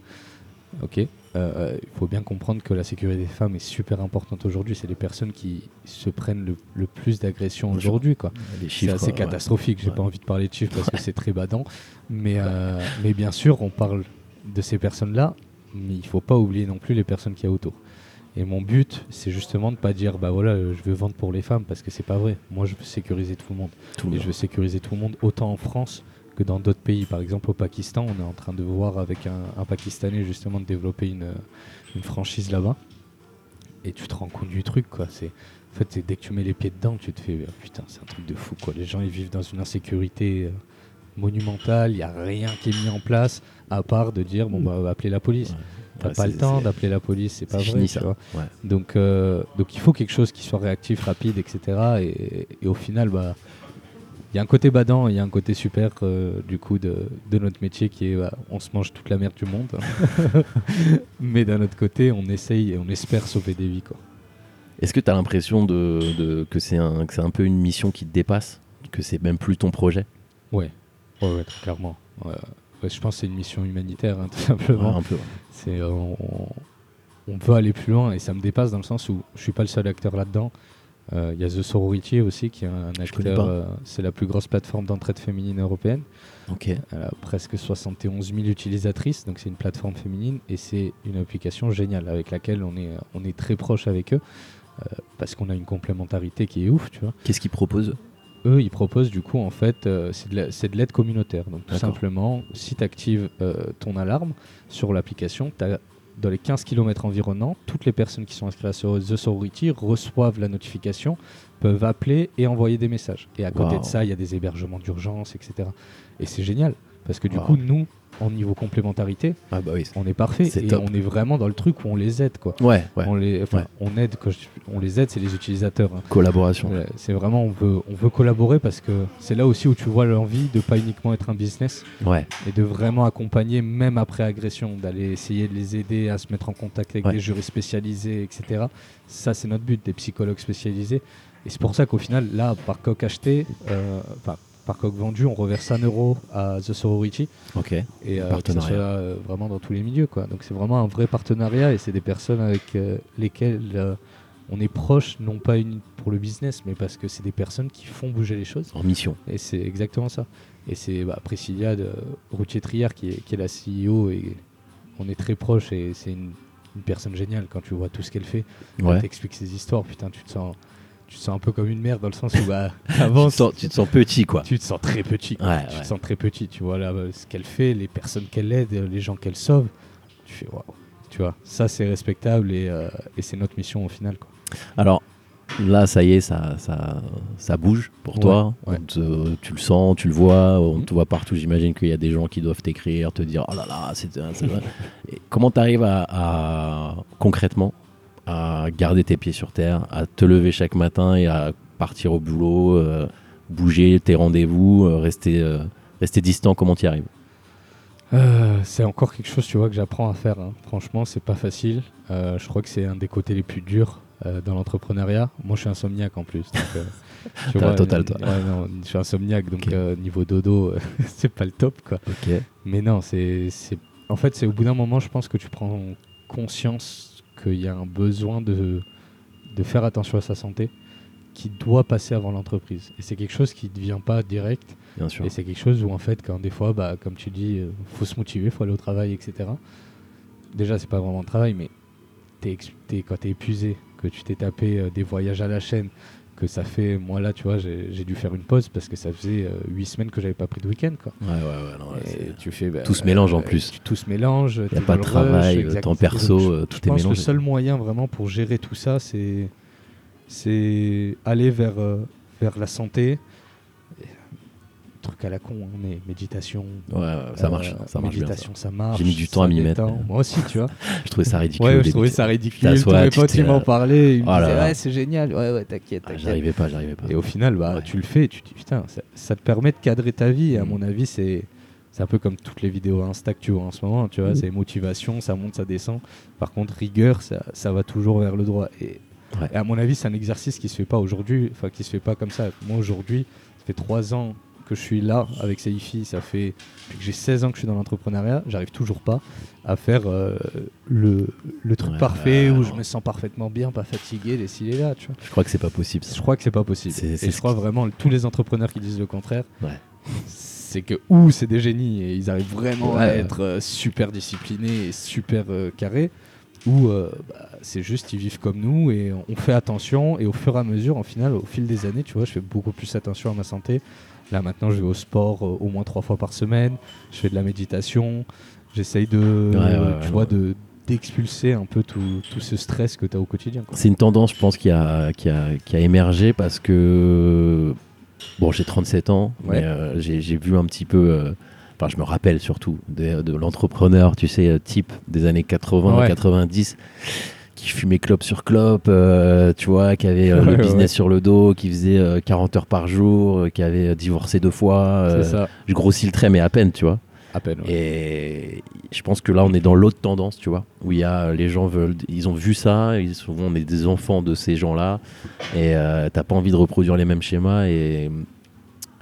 Ok. Euh, Il faut bien comprendre que la sécurité des femmes est super importante aujourd'hui. C'est les personnes qui se prennent le, le plus d'agressions aujourd'hui. quoi. C'est assez
ouais.
catastrophique. J'ai
Ouais.
pas envie de parler de chiffres parce que c'est très badant. Mais, euh, mais bien sûr, on parle de ces personnes-là, mais il faut pas oublier non plus les personnes qu'il y a autour. Et mon but, c'est justement de pas dire, bah voilà, euh, je veux vendre pour les femmes parce que c'est pas vrai. Moi, je veux sécuriser tout le monde.
Tout
Et je veux sécuriser tout le monde autant en France que dans d'autres pays. Par exemple, au Pakistan, on est en train de voir avec un, un Pakistanais justement de développer une, une franchise là-bas. Et tu te rends compte du truc, quoi. C'est, en fait, c'est dès que tu mets les pieds dedans, tu te fais euh, putain, c'est un truc de fou, quoi. Les gens, ils vivent dans une insécurité euh, monumentale. Il y a rien qui est mis en place à part de dire bon bah appeler la police.
Ouais.
T'as
Ouais,
pas le temps d'appeler la police, c'est pas vrai.
fini,
tu
ça.
vois.
Ouais.
Donc, euh, donc il faut quelque chose qui soit réactif, rapide, etc. Et, et au final, bah, y a un côté badant, il y a un côté super euh, du coup de, de notre métier qui est bah, on se mange toute la merde du monde. Mais d'un autre côté, on essaye et on espère sauver des vies. Quoi.
Est-ce que tu as l'impression de, de- que c'est un, que c'est un peu une mission qui te dépasse? Que c'est même plus ton projet?
Ouais, ouais, ouais, très clairement. Ouais. Ouais, je pense que c'est une mission humanitaire, hein, tout
Ouais,
simplement.
un peu. ouais.
C'est, euh, on, on veut aller plus loin et ça me dépasse dans le sens où je suis pas le seul acteur là-dedans. Euh, Il y a The Sorority aussi qui est un acteur. euh, c'est la plus grosse plateforme d'entraide féminine européenne.
Ok.
Elle a presque 71 000 utilisatrices, donc c'est une plateforme féminine et c'est une application géniale avec laquelle on est, on est très proche avec eux euh, parce qu'on a une complémentarité qui est ouf, tu vois.
Qu'est-ce qu'ils proposent?
Eux, ils proposent du coup, en fait, euh, c'est de la- l'aide communautaire. Donc tout simplement, si tu actives ton alarme sur l'application, t'as- dans les 15 km environnants, toutes les personnes qui sont inscrites sur The Sorority reçoivent la notification, peuvent appeler et envoyer des messages. Et à côté
Wow.
de ça, il y a des hébergements d'urgence, etc. Et c'est génial, parce que du
Wow.
coup, nous, en niveau complémentarité,
Ah bah oui.
on est parfait. Et
top.
on est vraiment dans le truc où on les aide. Quoi.
Ouais, ouais.
On, les,
Ouais.
on aide, quand je- on les aide, c'est les utilisateurs. hein.
Collaboration.
C'est vraiment, on veut, on veut collaborer parce que c'est là aussi où tu vois l'envie de pas uniquement être un business
Ouais.
et de vraiment accompagner, même après agression, d'aller essayer de les aider à se mettre en contact avec des jurys spécialisés, etc. Ça, c'est notre but, des psychologues spécialisés. Et c'est pour ça qu'au final, là, par coq acheté, euh, par coq vendu, on reverse un euro à The Sorority
Ok.
et euh, que ça soit euh, vraiment dans tous les milieux. Quoi. Donc c'est vraiment un vrai partenariat et c'est des personnes avec euh, lesquelles euh, on est proche, non pas une pour le business, mais parce que c'est des personnes qui font bouger les choses.
En mission.
Et c'est exactement ça. Et c'est bah, Priscilla de Routier Triard qui est, qui est la CEO et on est très proche et c'est une, une personne géniale quand tu vois tout ce qu'elle fait.
Ouais.
Elle t'explique ses histoires, putain, tu te sens, tu te sens un peu comme une mère dans le sens où bah,
Tu te,
avant,
sens, tu te sens petit, quoi.
tu te sens très petit.
Ouais,
tu
ouais.
te sens très petit. Tu vois là ce qu'elle fait, les personnes qu'elle aide, les gens qu'elle sauve. Tu fais waouh. Tu vois, ça c'est respectable et, euh, et c'est notre mission au final. Quoi.
Alors, là, ça y est, ça, ça, ça bouge pour toi.
Ouais,
te- tu le sens, tu le vois, on
Mhm.
te voit partout. J'imagine qu'il y a des gens qui doivent t'écrire, te dire Oh là là, c'est comment tu arrives à, à, concrètement à garder tes pieds sur terre, à te lever chaque matin et à partir au boulot, euh, bouger tes rendez-vous, euh, rester, euh, rester distant Comment tu y arrives
c'est encore quelque chose, tu vois, que j'apprends à faire. hein. Franchement, c'est pas facile. Je crois que c'est un des côtés les plus durs dans l'entrepreneuriat. Moi, je suis insomniaque en plus. donc, tu
la totale, toi.
ouais, non, je suis insomniaque, donc niveau dodo, c'est pas le top, quoi. Mais non, c'est, c'est- en fait, c'est au bout d'un moment, je pense que tu prends conscience qu'il y a un besoin de, de faire attention à sa santé qui doit passer avant l'entreprise. Et c'est quelque chose qui ne vient pas direct.
Bien sûr.
Et c'est quelque chose où, en fait, quand des fois, bah, comme tu dis, euh, faut se motiver, faut aller au travail, etc. Déjà, c'est pas vraiment le travail, mais t'es ex- t'es- quand tu es épuisé, que tu t'es tapé euh, des voyages à la chaîne, que ça fait, moi là, tu vois, j'ai dû faire une pause parce que ça faisait 8 semaines que j'avais pas pris de week-end, quoi.
Ouais, ouais, ouais. non,
Et tu fais, bah,
Tout se mélange en
euh,
plus.
tu- Tout se mélange.
Il n'y a pas de travail, euh, temps perso, euh, tout
Je
est
pense que le
mélangé.
seul moyen vraiment pour gérer tout ça, c'est c'est aller vers, euh, vers la santé. Et, Truc à la con, hein, mais méditation.
Ouais, ouais, ça
euh,
marche, ça marche bien. ça.
Marche.
J'ai mis du temps à m'y mettre,
Moi aussi, tu vois.
Je trouvais ça ridicule.
ouais, je trouvais ça ridicule. Tous mes potes, ils m'en
là.
parlaient. Ils me
Oh
disaient, ouais, c'est génial. Ouais, ouais, t'inquiète,
Ah. J'arrivais pas, j'arrivais pas.
Et au final, bah, tu le fais et tu te dis, putain, ça, ça te permet de cadrer ta vie. Et à
Mm.
mon avis, c'est c'est un peu comme toutes les vidéos Insta que tu vois en ce moment. Tu vois,
Mm.
c'est motivation, ça monte, ça descend. Par contre, rigueur, ça, ça va toujours vers le droit. Et, et à mon avis, c'est un exercice qui se fait pas aujourd'hui, enfin, qui se fait pas comme ça. Moi, aujourd'hui, ça fait trois ans que je suis là avec Saifi. Ça fait depuis que j'ai 16 ans que je suis dans l'entrepreneuriat. J'arrive toujours pas à faire euh, le, le truc
Ouais,
parfait où je me sens parfaitement bien, pas fatigué, et là, tu vois.
Je crois que c'est pas possible. ça.
Je crois que c'est pas possible. Et je crois
qui-
vraiment tous les entrepreneurs qui disent le contraire,
Ouais.
c'est que ou c'est des génies et ils arrivent vraiment à être euh, super disciplinés et super euh, carrés, ou euh, bah, c'est juste ils vivent comme nous et on fait attention et au fur et à mesure, en final, au fil des années, tu vois, je fais beaucoup plus attention à ma santé. Là maintenant, je vais au sport euh, au moins trois fois par semaine. Je fais de la méditation. J'essaye de,
Ouais, ouais, ouais,
tu vois, de d'expulser un peu tout, tout ce stress que tu as au quotidien.
C'est une tendance, je pense, qui a, qui a, qui a émergé parce que. Bon, j'ai 37 ans,
Ouais.
mais euh, j'ai vu un petit peu. euh, Enfin, je me rappelle surtout de, de l'entrepreneur, tu sais, euh, type des années 80,
Ouais.
90, qui fumait clope sur clope, euh, tu vois, qui avait euh, le
ouais,
business
ouais.
sur le dos, qui faisait euh, 40 heures par jour, euh, qui avait euh, divorcé deux fois. euh,
c'est ça,
je grossis le trait, mais à peine, tu vois.
à peine. ouais.
Et je pense que là, on est dans l'autre tendance, tu vois, où il y a les gens veulent, ils ont vu ça, ils souvent on est des enfants de ces gens-là, et euh, t'as pas envie de reproduire les mêmes schémas. Et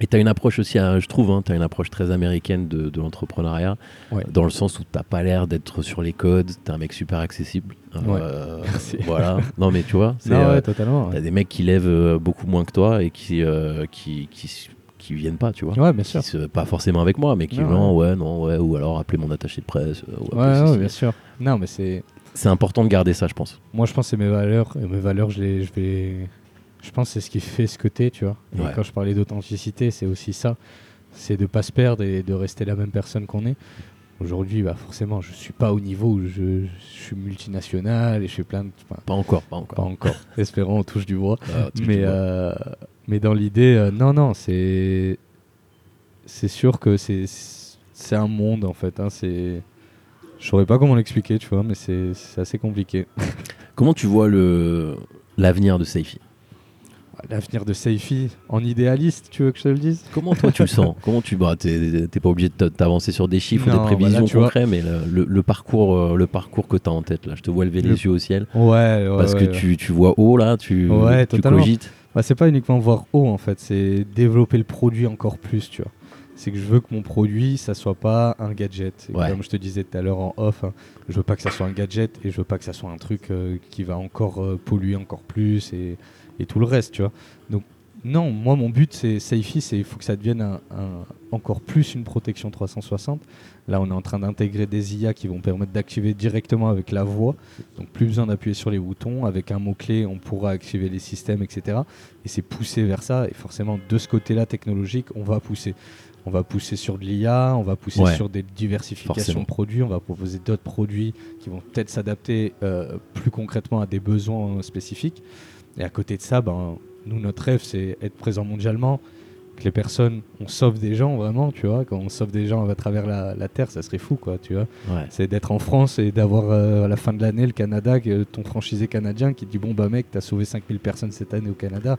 et t'as une approche aussi, je trouve, hein, t'as une approche très américaine de, de l'entrepreneuriat,
Ouais.
dans le sens où t'as pas l'air d'être sur les codes, t'es un mec super accessible. Euh,
Merci.
voilà. Non, mais tu vois,
Non,
euh,
ouais, Ouais,
des mecs qui lèvent euh, beaucoup moins que toi et qui, euh, qui, qui, qui viennent pas, tu vois.
Ouais, bien
Qui
sûr.
se- pas forcément avec moi, mais qui
Non,
ouais, non, ouais, ou alors appeler mon attaché de presse. ou
Ouais, ouais, bien sûr. Non, mais c'est.
C'est important de garder ça, je pense.
Moi, je pense que c'est mes valeurs. Et mes valeurs, je, les, je vais. Je pense que c'est ce qui fait ce que t'es, tu vois. Et
Ouais.
quand je parlais d'authenticité, c'est aussi ça. C'est de pas se perdre et de rester la même personne qu'on est. Aujourd'hui, bah, forcément, je suis pas au niveau où je, je suis multinational et je fais plein de. enfin,
Pas encore, pas
pas
encore.
encore. Espérons, on touche du bois.
Ah,
mais, euh, mais dans l'idée, euh, non, non, c'est. C'est sûr que c'est c'est un monde en fait. Hein, c'est. Je saurais pas comment l'expliquer, tu vois, mais c'est c'est assez compliqué.
Comment tu vois le l'avenir de Saifi
L'avenir de Saifi, en idéaliste, tu veux que je te le dise?
Comment toi tu le sens? Comment tu bah t'es t'es pas obligé de t'avancer sur des chiffres ou des prévisions
bah tu vois.
concrètes, mais le, le- le parcours euh, le parcours que tu as en tête là, je te vois lever
Le-
les yeux au ciel
Ouais, ouais.
parce que
ouais.
tu, tu vois haut là, tu, tu cogites.
Bah, c'est pas uniquement voir haut en fait, c'est développer le produit encore plus, tu vois. C'est que je veux que mon produit, ça soit pas un gadget.
Ouais.
Comme je te disais tout à l'heure en off, hein, je veux pas que ça soit un gadget et je veux pas que ça soit un truc euh, qui va encore euh, polluer encore plus et, et tout le reste, tu vois. Donc non, moi mon but c'est Safety, c'est il faut que ça devienne un, un- encore plus une protection 360. Là, on est en train d'intégrer des IA qui vont permettre d'activer directement avec la voix. Donc plus besoin d'appuyer sur les boutons. Avec un mot-clé, on pourra activer les systèmes, etc. Et c'est poussé vers ça. Et forcément, de ce côté-là technologique, on va pousser. On va pousser sur de l'IA, on va pousser
Ouais.
sur des diversifications
Forcément.
de produits, on va proposer d'autres produits qui vont peut-être s'adapter euh, plus concrètement à des besoins spécifiques. Et à côté de ça, ben, nous, notre rêve, c'est être présent mondialement que les personnes, on sauve des gens vraiment, tu vois. Quand on sauve des gens à travers la, la terre, ça serait fou, quoi, tu vois.
Ouais.
C'est d'être en France et d'avoir euh, à la fin de l'année le Canada, ton franchisé canadien qui te dit Bon, bah mec, t'as sauvé 5000 personnes cette année au Canada.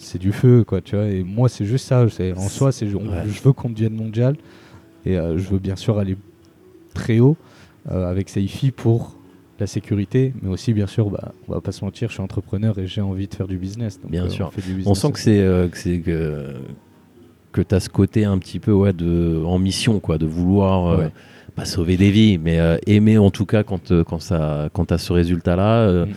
C'est du feu, quoi, tu vois. Et moi, c'est juste ça. c'est- En soi, c'est on-
Ouais.
je veux qu'on devienne mondial. Et euh, je veux bien sûr aller très haut euh, avec Saifi pour la sécurité, mais aussi, bien sûr, bah, on va pas se mentir, je suis entrepreneur et j'ai envie de faire du business. Donc,
Bien
euh,
sûr.
on,
sent que c'est que c'est que que t'as ce côté un petit peu ouais de en mission quoi, de vouloir
Ouais.
pas sauver des vies, mais aimer en tout cas quand quand ça quand t'as ce résultat là.
Mm.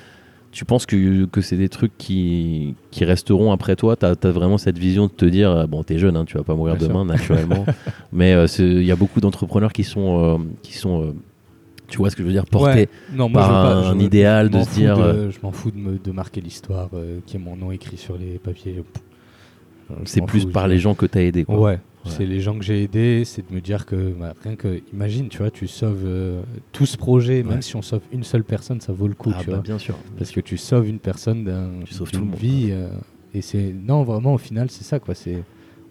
Tu penses que, que c'est des trucs qui, qui resteront après toi? Tu as, vraiment cette vision de te dire, euh, bon, t'es jeune, hein, tu vas pas mourir
Bien
demain, naturellement. mais euh, c'est- il y a beaucoup d'entrepreneurs qui sont, euh, qui sont euh, tu vois ce que je veux dire, portés
Ouais. Non, moi,
par
je pas-
un
veux-
idéal
je
de se dire,
de- je m'en fous de, me- de marquer l'histoire, qui est mon nom écrit sur les papiers.
C'est plus
fous,
par les gens que tu as aidés. Quoi.
Ouais, c'est les gens que j'ai aidés, c'est de me dire que bah, rien que, imagine, tu vois, tu sauves euh, tout ce projet, même
Ouais.
si on sauve une seule personne, ça vaut le coup,
Ah,
tu
bah,
vois.
bien sûr.
Parce que tu sauves une personne d'un,
Tu sauves
vie. euh, et c'est, non, vraiment, au final, c'est ça, quoi. C'est,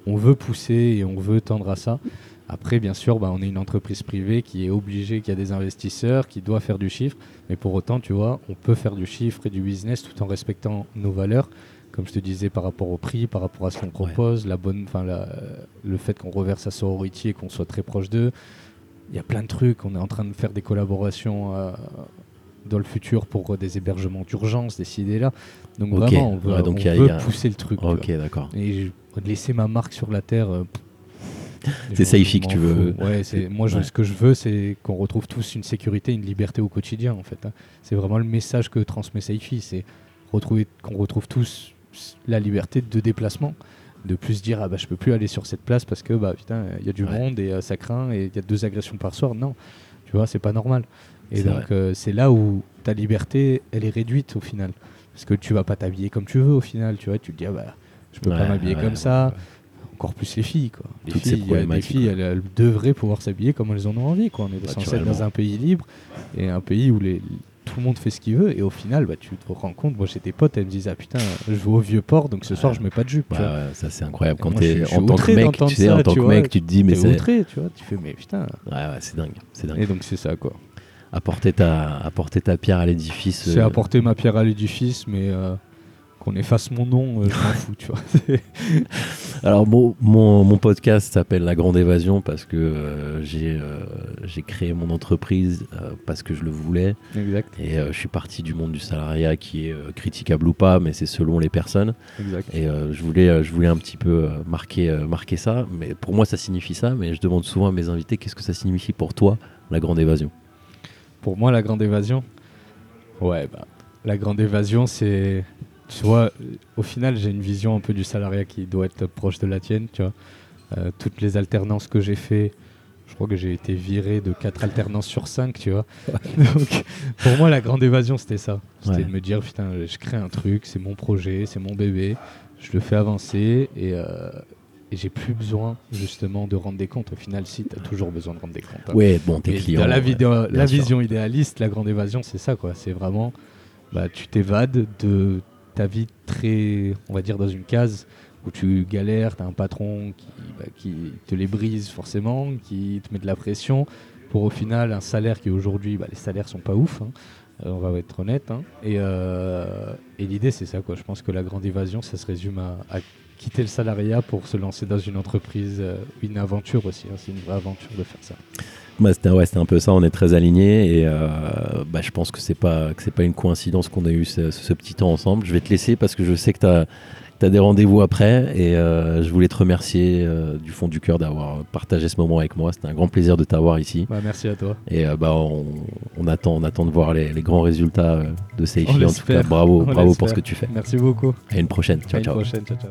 on veut pousser et on veut tendre à ça. Après, bien sûr, bah, on est une entreprise privée qui est obligée, qui a des investisseurs, qui doit faire du chiffre. Mais pour autant, tu vois, on peut faire du chiffre et du business tout en respectant nos valeurs. Comme je te disais, par rapport au prix, par rapport à ce qu'on propose, la bonne, enfin, le fait qu'on reverse à Sorority et qu'on soit très proche d'eux. Il y a plein de trucs. On est en train de faire des collaborations euh, dans le futur pour euh, des hébergements d'urgence, des idées-là. Donc
Ok.
vraiment, on veut,
Ouais, donc
on
il y a-
veut
il y a-
pousser le truc.
Ok, d'accord.
Et laisser ma marque sur la terre. euh,
C'est que tu veux.
Ouais, c'est moi je-
Ouais.
ce que je veux, c'est qu'on retrouve tous une sécurité, une liberté au quotidien en fait. hein. C'est vraiment le message que transmet Saifi, c'est retrouver qu'on retrouve tous la liberté de déplacement, de plus dire ah bah je peux plus aller sur cette place parce que bah putain il y a du
Ouais.
monde et euh, ça craint et il y a deux agressions par soir. Non, tu vois c'est pas normal. Et donc euh, c'est là où ta liberté elle est réduite au final parce que tu vas pas t'habiller comme tu veux au final. Tu vois tu te dis ah bah je peux
Ouais,
pas m'habiller
ouais,
comme ça encore plus les filles quoi. Les
Toutes ces
filles, filles elles, elles devraient pouvoir s'habiller comme elles en ont envie quoi. On est censé être dans un pays libre et un pays où les, tout le monde fait ce qu'il veut et au final bah, tu te rends compte moi j'ai des potes elles me disent ah putain je vais au vieux port donc ce soir
Ouais.
je mets pas de jupe
Ouais, ouais, ça c'est incroyable.
Et
Quand t'es en tant que mec, tu sais,
ça,
en tant que mec, tu te dis, mais c'est. Ouais,
outré tu vois tu fais mais putain
ouais, c'est dingue. C'est dingue.
et donc c'est ça quoi
Apporter ta, apporter ta pierre à l'édifice.
c'est
euh,
apporter ma pierre à l'édifice mais euh, qu'on efface mon nom euh, je m'en fous tu vois.
Alors mon, mon, mon podcast s'appelle La Grande Évasion parce que euh, j'ai euh, j'ai créé mon entreprise parce que je le voulais.
Exact.
Et je suis parti du monde du salariat qui est critiquable ou pas mais c'est selon les personnes.
Exact.
Et je voulais je voulais un petit peu marquer marquer ça. Mais pour moi ça signifie ça mais je demande souvent à mes invités qu'est-ce que ça signifie pour toi La Grande Évasion?
Pour moi, la grande évasion, ouais, bah, la grande évasion, c'est, tu vois, au final, j'ai une vision un peu du salariat qui doit être proche de la tienne, tu vois. Euh, toutes les alternances que j'ai fait, je crois que j'ai été viré de 4 alternances sur 5, tu vois. Donc, pour moi, la grande évasion, c'était ça. C'était
Ouais.
de me dire, putain, je crée un truc, c'est mon projet, c'est mon bébé, je le fais avancer et, euh, et j'ai plus besoin, justement, de rendre des comptes. Au final, si, tu as toujours besoin de rendre des comptes. hein.
ouais bon tes
Et
clients
Dans la,
ouais,
vidéo,
bien
la
sûr.
vision idéaliste, la grande évasion, c'est ça quoi. C'est vraiment, bah, tu t'évades de vie très, on va dire, dans une case où tu galères, tu as un patron qui, bah, qui te les brise forcément, qui te met de la pression, pour au final un salaire qui aujourd'hui, bah, les salaires sont pas ouf, hein. Euh, on va être honnête. hein. Et, euh, et l'idée c'est ça quoi. Je pense que la grande évasion, ça se résume à, à quitter le salariat pour se lancer dans une entreprise, euh, une aventure aussi. hein. C'est une vraie aventure de faire ça.
C'était ouais, c'était un peu ça, on est très alignés et euh, bah, je pense que c'est pas que c'est pas une coïncidence qu'on a eu ce, ce petit temps ensemble. Je vais te laisser parce que je sais que tu as, des rendez-vous après et euh, je voulais te remercier euh, du fond du cœur d'avoir partagé ce moment avec moi. C'était un grand plaisir de t'avoir ici
Bah, merci à toi.
et bah, on, on attend on attend de voir les, les grands résultats de Seifi. En tout cas, bravo,
On
bravo pour ce que tu fais.
Merci beaucoup.
À une prochaine.
À
Ciao
une prochaine. Ciao, ciao.